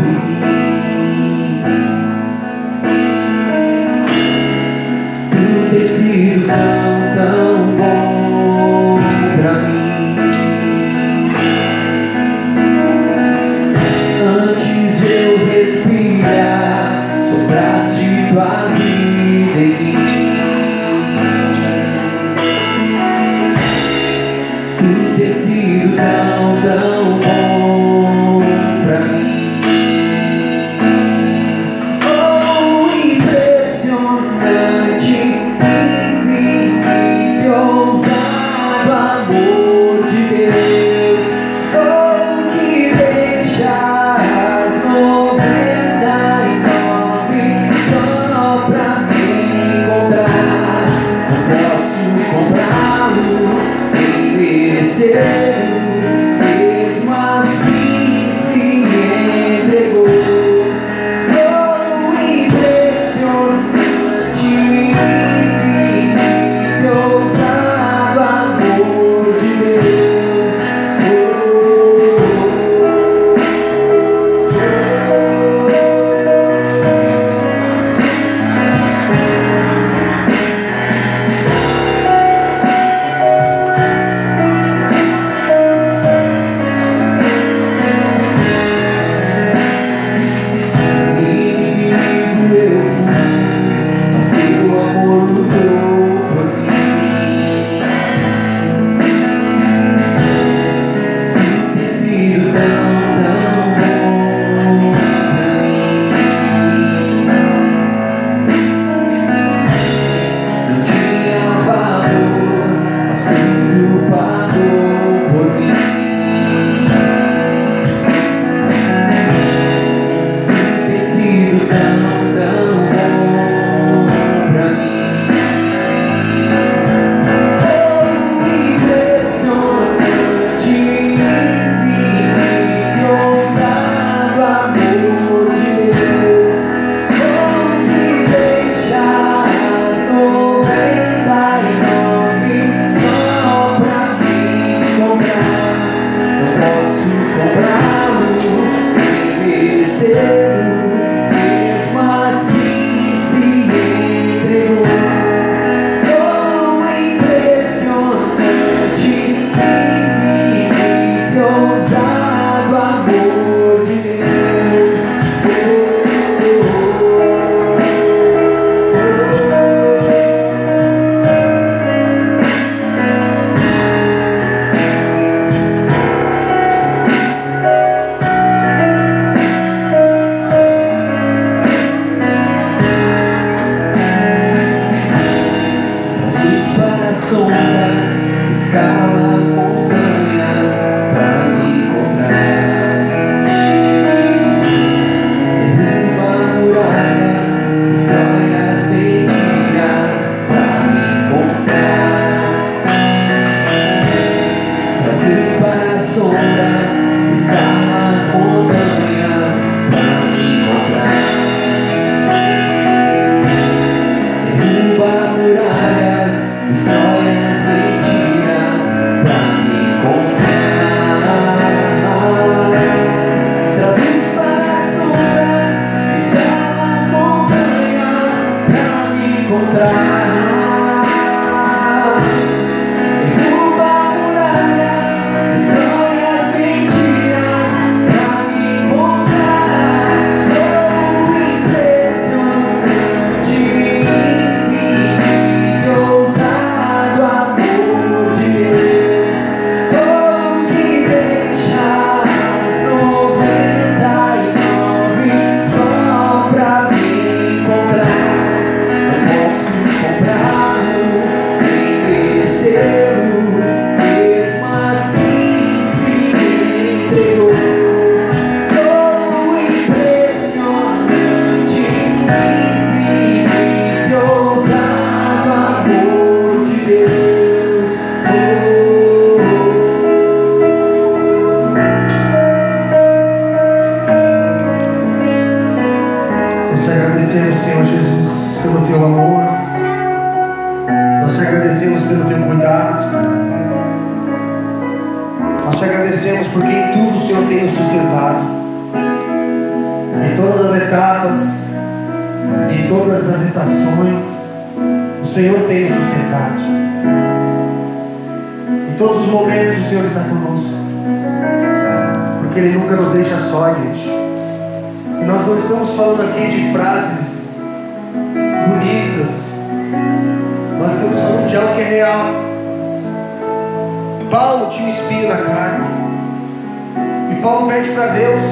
Deus,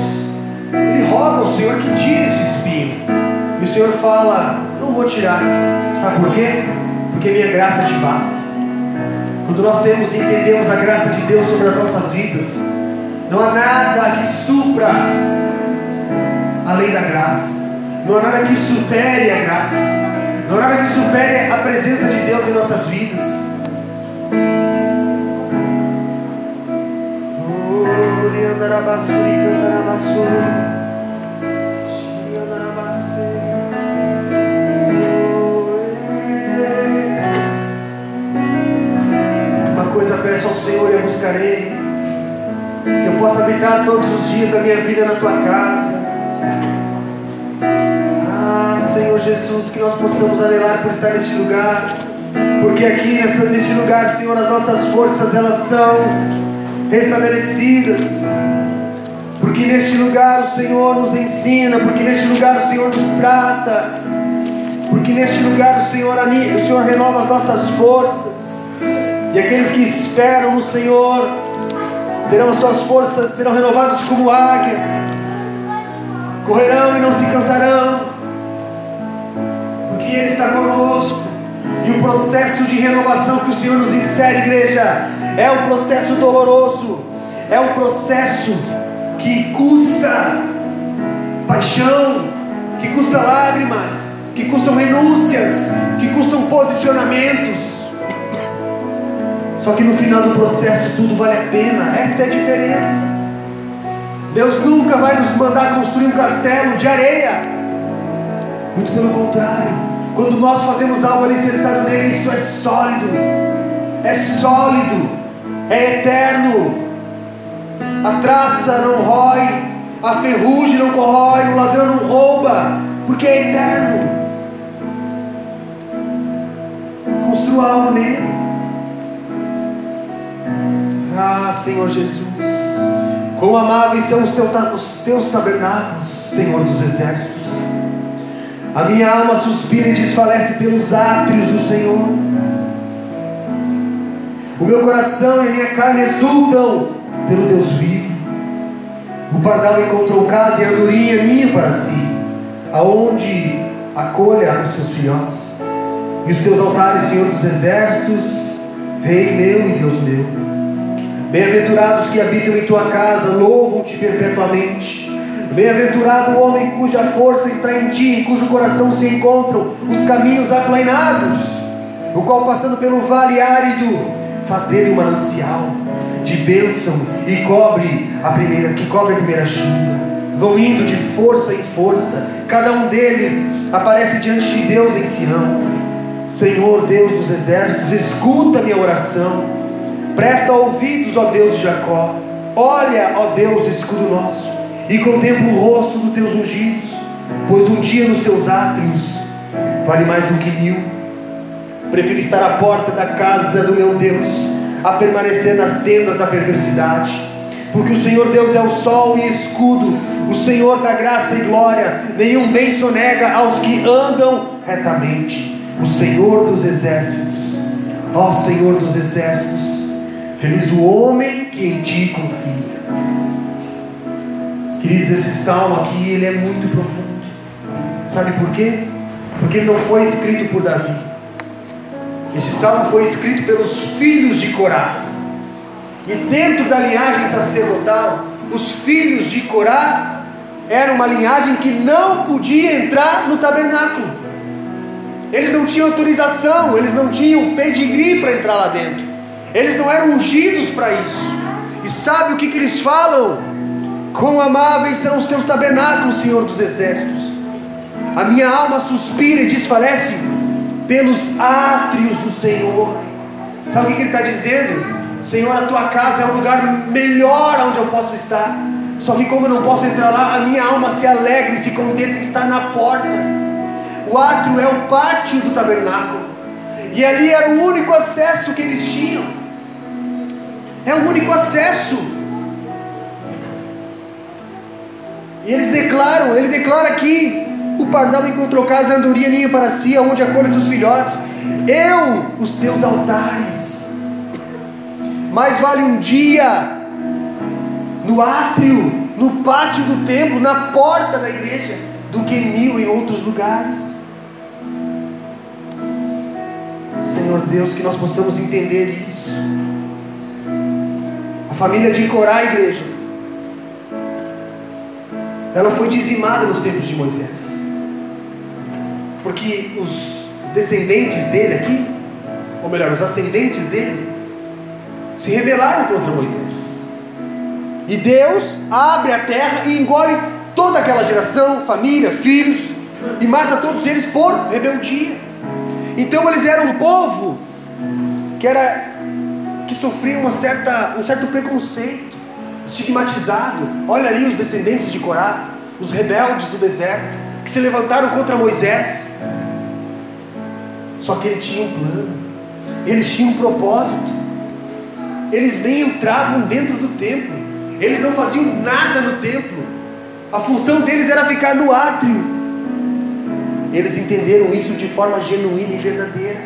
ele roga ao Senhor que tire esse espinho. E o Senhor fala: Não vou tirar. Sabe por quê? Porque minha graça te basta. Quando nós temos e entendemos a graça de Deus sobre as nossas vidas, não há nada que supra além da graça. Não há nada que supere a graça. Não há nada que supere a presença de Deus em nossas vidas. Uma coisa peço ao Senhor e a buscarei, que eu possa habitar todos os dias da minha vida na tua casa. Ah, Senhor Jesus, que nós possamos anelar por estar neste lugar, porque aqui nessa, nesse lugar, Senhor, as nossas forças elas são restabelecidas. Porque neste lugar o Senhor nos ensina, porque neste lugar o Senhor nos trata, porque neste lugar o Senhor, o Senhor renova as nossas forças, e aqueles que esperam no Senhor terão as suas forças, serão renovados como águia, correrão e não se cansarão, porque Ele está conosco, e o processo de renovação que o Senhor nos insere, igreja, é um processo doloroso, é um processo que custa paixão, que custa lágrimas, que custam renúncias, que custam posicionamentos. Só que no final do processo tudo vale a pena, essa é a diferença. Deus nunca vai nos mandar construir um castelo de areia, muito pelo contrário, quando nós fazemos algo alicerçado nele, isto é sólido, é sólido, é eterno. A traça não rói, a ferrugem não corrói, o ladrão não rouba, porque é eterno. Construa algo nele. Ah, Senhor Jesus, quão amáveis são os teus, os teus tabernáculos, Senhor dos exércitos. A minha alma suspira e desfalece pelos átrios do Senhor. O meu coração e a minha carne exultam pelo Deus vivo. O pardal encontrou casa e andorinha minha para si, aonde acolha os seus filhotes. E os teus altares, Senhor dos exércitos, Rei meu e Deus meu. Bem-aventurados que habitam em tua casa, louvam-te perpetuamente. Bem-aventurado o homem cuja força está em ti, em cujo coração se encontram os caminhos aplainados, o qual passando pelo vale árido, faz dele um manancial de bênção e cobre a primeira, que cobre a primeira chuva. Vão indo de força em força, cada um deles aparece diante de Deus em Sião. Senhor Deus dos exércitos, escuta minha oração, presta ouvidos, ó Deus de Jacó, olha, ó Deus, escudo nosso, e contempla o rosto dos teus ungidos, pois um dia nos teus átrios vale mais do que mil. Prefiro estar à porta da casa do meu Deus a permanecer nas tendas da perversidade, porque o Senhor Deus é o sol e escudo, o Senhor da graça e glória, nenhum bem sonega aos que andam retamente, o Senhor dos exércitos, ó Senhor dos exércitos, feliz o homem que em ti confia. Queridos, esse salmo aqui ele é muito profundo. Sabe por quê? Porque ele não foi escrito por Davi. Esse salmo foi escrito pelos filhos de Corá. E dentro da linhagem sacerdotal, os filhos de Corá eram uma linhagem que não podia entrar no tabernáculo. Eles não tinham autorização, eles não tinham pedigree para entrar lá dentro. Eles não eram ungidos para isso. E sabe o que, que eles falam? Quão amáveis são os teus tabernáculos, Senhor dos exércitos. A minha alma suspira e desfalece pelos átrios do Senhor. Sabe o que ele está dizendo? Senhor, a tua casa é o lugar melhor onde eu posso estar. Só que como eu não posso entrar lá, a minha alma se alegra e se contenta em estar na porta. O átrio é o pátio do tabernáculo. E ali era o único acesso que eles tinham. É o único acesso. E eles declaram, ele declara aqui: o pardal encontrou casa, a andorinha ninha para si, aonde acolhe seus filhotes. Eu, os teus altares. Mais vale um dia no átrio, no pátio do templo, na porta da igreja, do que mil em outros lugares. Senhor Deus, que nós possamos entender isso. A família de Corá, igreja, ela foi dizimada nos tempos de Moisés, porque os descendentes dele aqui, ou melhor, os ascendentes dele, se rebelaram contra Moisés. E Deus abre a terra e engole toda aquela geração, família, filhos, e mata todos eles por rebeldia. Então eles eram um povo que era que sofria uma certa, um certo preconceito, estigmatizado. Olha ali os descendentes de Corá, os rebeldes do deserto, que se levantaram contra Moisés. Só que ele tinha um plano, eles tinham um propósito. Eles nem entravam dentro do templo, eles não faziam nada no templo. A função deles era ficar no átrio. Eles entenderam isso de forma genuína e verdadeira.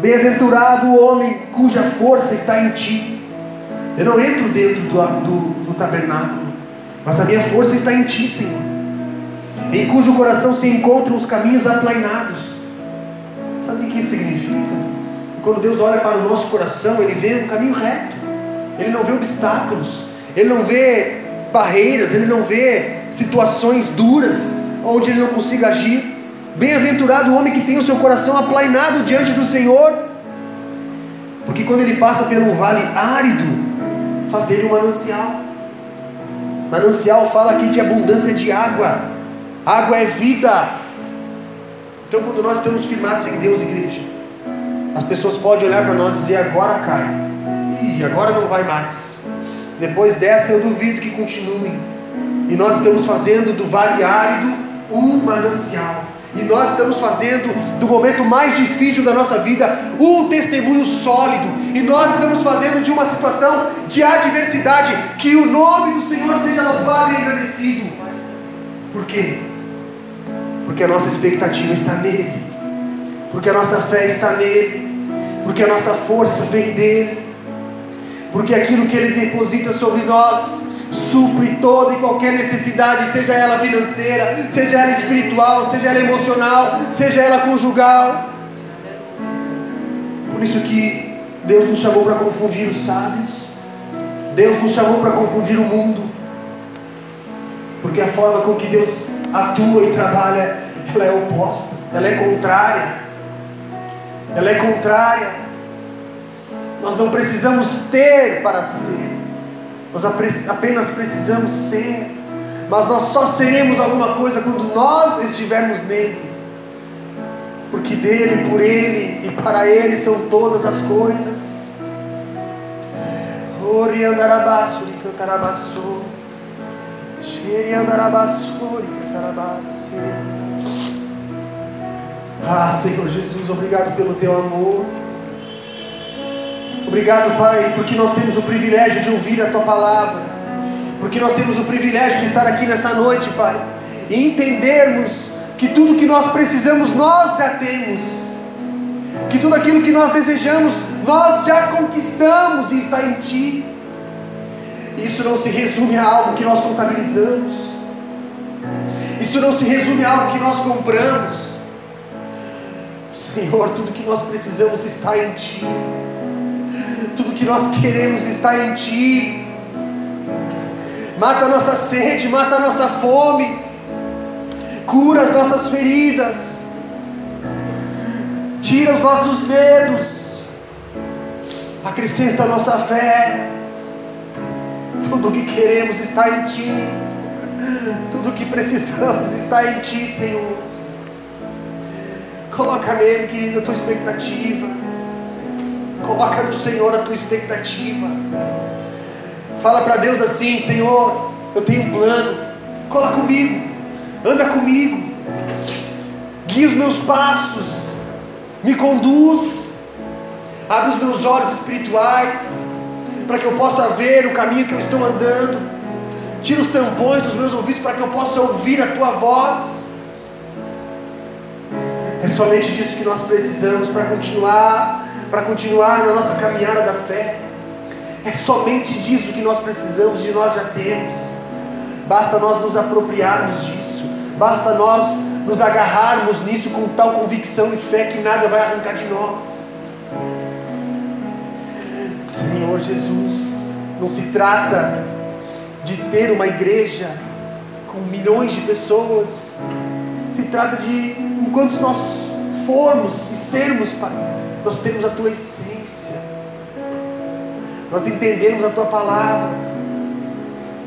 Bem-aventurado o homem cuja força está em ti. Eu não entro dentro do, do, do tabernáculo, mas a minha força está em ti, Senhor. Em cujo coração se encontram os caminhos aplainados. Sabe o que isso significa? Quando Deus olha para o nosso coração, Ele vê um caminho reto. Ele não vê obstáculos. Ele não vê barreiras. Ele não vê situações duras onde ele não consiga agir. Bem-aventurado o homem que tem o seu coração aplainado diante do Senhor, porque quando ele passa por um vale árido, faz dele um manancial. Manancial fala aqui de abundância de água, água é vida. Então, quando nós estamos firmados em Deus, igreja, as pessoas podem olhar para nós e dizer: agora cai, e agora não vai mais. Depois dessa, eu duvido que continue. E nós estamos fazendo do vale árido um manancial. E nós estamos fazendo do momento mais difícil da nossa vida um testemunho sólido. E nós estamos fazendo de uma situação de adversidade que o nome do Senhor seja louvado e agradecido. Por quê? Porque a nossa expectativa está nele. Porque a nossa fé está nele. Porque a nossa força vem dele. Porque aquilo que ele deposita sobre nós supre toda e qualquer necessidade, seja ela financeira, seja ela espiritual, seja ela emocional, seja ela conjugal. Por isso que Deus nos chamou para confundir os sábios, Deus nos chamou para confundir o mundo, porque a forma com que Deus atua e trabalha, ela é oposta, ela é contrária, ela é contrária. Nós não precisamos ter para ser. Nós apenas precisamos ser, mas nós só seremos alguma coisa quando nós estivermos nele, porque dele, por ele e para ele são todas as coisas. Oriandarabassuri cantarabassou, Xeriandarabassuri cantarabassou. Ah, Senhor Jesus, obrigado pelo teu amor. Obrigado, Pai, porque nós temos o privilégio de ouvir a Tua palavra, porque nós temos o privilégio de estar aqui nessa noite, Pai, e entendermos que tudo que nós precisamos nós já temos, que tudo aquilo que nós desejamos nós já conquistamos e está em Ti. Isso não se resume a algo que nós contabilizamos, isso não se resume a algo que nós compramos. Senhor, tudo que nós precisamos está em Ti tudo que nós queremos está em Ti. Mata a nossa sede, mata a nossa fome, cura as nossas feridas, tira os nossos medos, acrescenta a nossa fé. Tudo o que queremos está em Ti, tudo o que precisamos está em Ti, Senhor. Coloca nele, querido, a tua expectativa. Coloca no Senhor a tua expectativa. Fala para Deus assim: Senhor, eu tenho um plano. Cola comigo. Anda comigo. Guia os meus passos. Me conduz. Abre os meus olhos espirituais. Para que eu possa ver o caminho que eu estou andando. Tira os tampões dos meus ouvidos para que eu possa ouvir a tua voz. É somente disso que nós precisamos para continuar, para continuar na nossa caminhada da fé. É somente disso que nós precisamos e nós já temos. Basta nós nos apropriarmos disso. Basta nós nos agarrarmos nisso com tal convicção e fé que nada vai arrancar de nós. Senhor Jesus, não se trata de ter uma igreja com milhões de pessoas. Se trata de, enquanto nós formos e sermos, Pai, nós temos a tua essência, nós entendemos a tua palavra,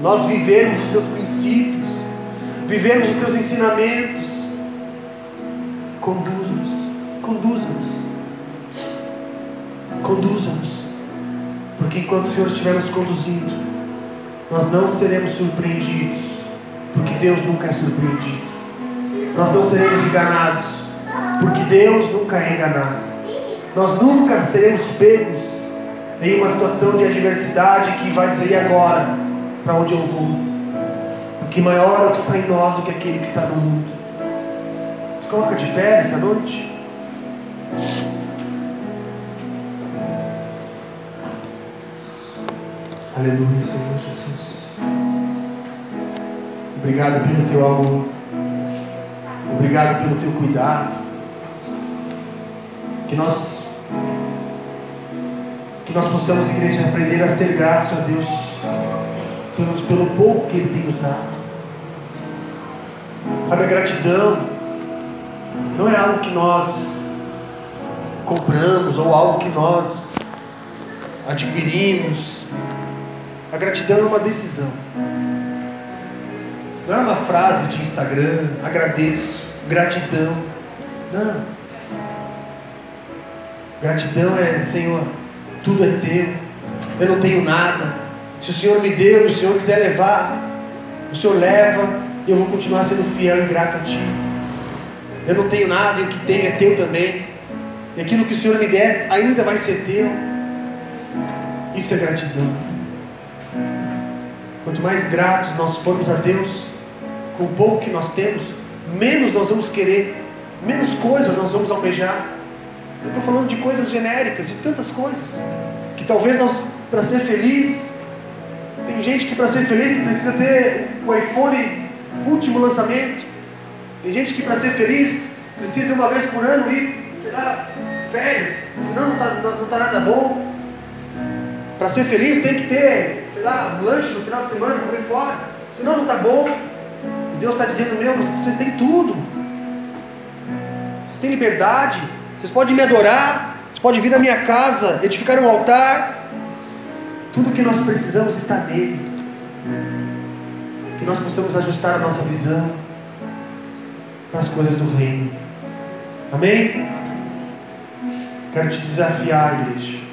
nós vivemos os teus princípios, vivemos os teus ensinamentos. Conduz-nos, conduza-nos, conduza-nos, porque enquanto o Senhor estiver nos conduzindo, nós não seremos surpreendidos, porque Deus nunca é surpreendido. Nós não seremos enganados, porque Deus nunca é enganado. Nós nunca seremos pegos em uma situação de adversidade que vai dizer: e agora? Para onde eu vou? Porque maior é o que está em nós do que aquele que está no mundo. Se coloca de pé nessa noite. Aleluia, Senhor Jesus. Obrigado pelo teu amor. Obrigado pelo teu cuidado. Que nós que nós possamos, igreja, aprender a ser gratos a Deus pelo, pelo pouco que Ele tem nos dado. Sabe, a gratidão não é algo que nós compramos ou algo que nós adquirimos a gratidão é uma decisão. Não é uma frase de Instagram, agradeço, gratidão. Não. Gratidão é, Senhor, tudo é teu, eu não tenho nada. Se o Senhor me deu, o Senhor quiser levar, o Senhor leva, e eu vou continuar sendo fiel e grato a Ti. Eu não tenho nada, e o que tenho é teu também. E aquilo que o Senhor me der ainda vai ser teu. Isso é gratidão. Quanto mais gratos nós formos a Deus com o pouco que nós temos, menos nós vamos querer, menos coisas nós vamos almejar. Eu estou falando de coisas genéricas, de tantas coisas, que talvez nós, para ser feliz, tem gente que para ser feliz precisa ter o iPhone último lançamento, tem gente que para ser feliz precisa uma vez por ano ir, sei lá, férias, senão não está não, tá nada bom. Para ser feliz tem que ter lá, um lanche no final de semana, comer fora, senão não está bom. Deus está dizendo, meu, vocês têm tudo. Vocês têm liberdade, vocês podem me adorar, vocês podem vir na minha casa, edificar um altar. Tudo que nós precisamos está nele. Que nós possamos ajustar a nossa visão para as coisas do reino. Amém? Quero te desafiar, igreja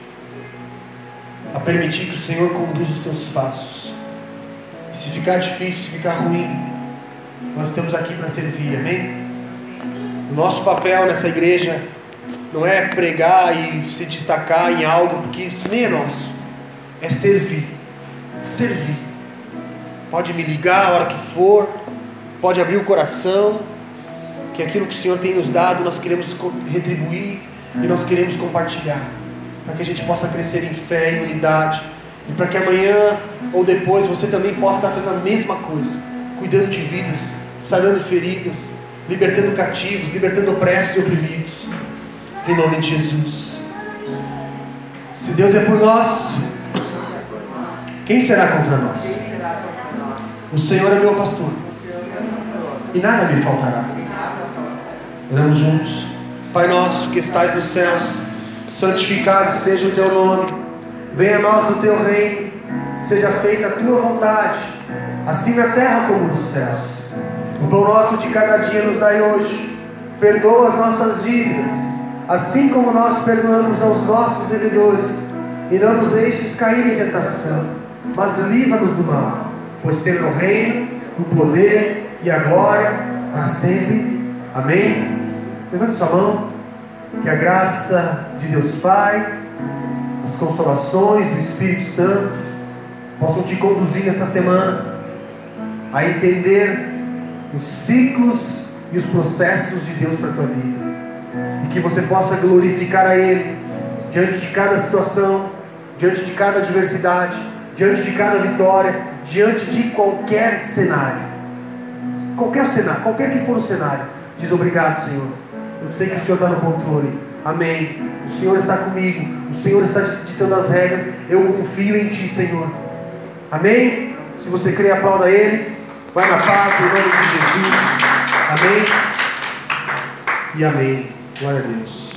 a permitir que o Senhor conduza os teus passos. E se ficar difícil, se ficar ruim, nós estamos aqui para servir, amém? O nosso papel nessa igreja não é pregar e se destacar em algo, porque isso nem é nosso, é servir. Servir. Pode me ligar a hora que for, pode abrir o coração, que aquilo que o Senhor tem nos dado, nós queremos retribuir e nós queremos compartilhar para que a gente possa crescer em fé e unidade, e para que amanhã ou depois você também possa estar fazendo a mesma coisa, cuidando de vidas, sarando feridas, libertando cativos, libertando opressos e oprimidos, em nome de Jesus. Se Deus é por nós, quem será contra nós? O Senhor é meu pastor, e nada me faltará. Oramos juntos. Pai nosso que estais nos céus, santificado seja o teu nome, venha a nós o teu reino, seja feita a tua vontade, assim na terra como nos céus. O pão nosso de cada dia nos dai hoje, perdoa as nossas dívidas, assim como nós perdoamos aos nossos devedores, e não nos deixes cair em tentação, mas livra-nos do mal, pois teu é o reino, o poder e a glória para sempre. Amém? Levante sua mão, que a graça de Deus Pai, as consolações do Espírito Santo possam te conduzir nesta semana a entender os ciclos e os processos de Deus para a tua vida. E que você possa glorificar a Ele diante de cada situação, diante de cada adversidade, diante de cada vitória, diante de qualquer cenário. Qualquer cenário, qualquer que for o cenário, diz obrigado, Senhor. Eu sei que o Senhor está no controle. Amém. O Senhor está comigo. O Senhor está ditando as regras. Eu confio em Ti, Senhor. Amém? Se você crê, aplauda Ele. Vai na paz, em nome de Jesus. Amém? E amém. Glória a Deus.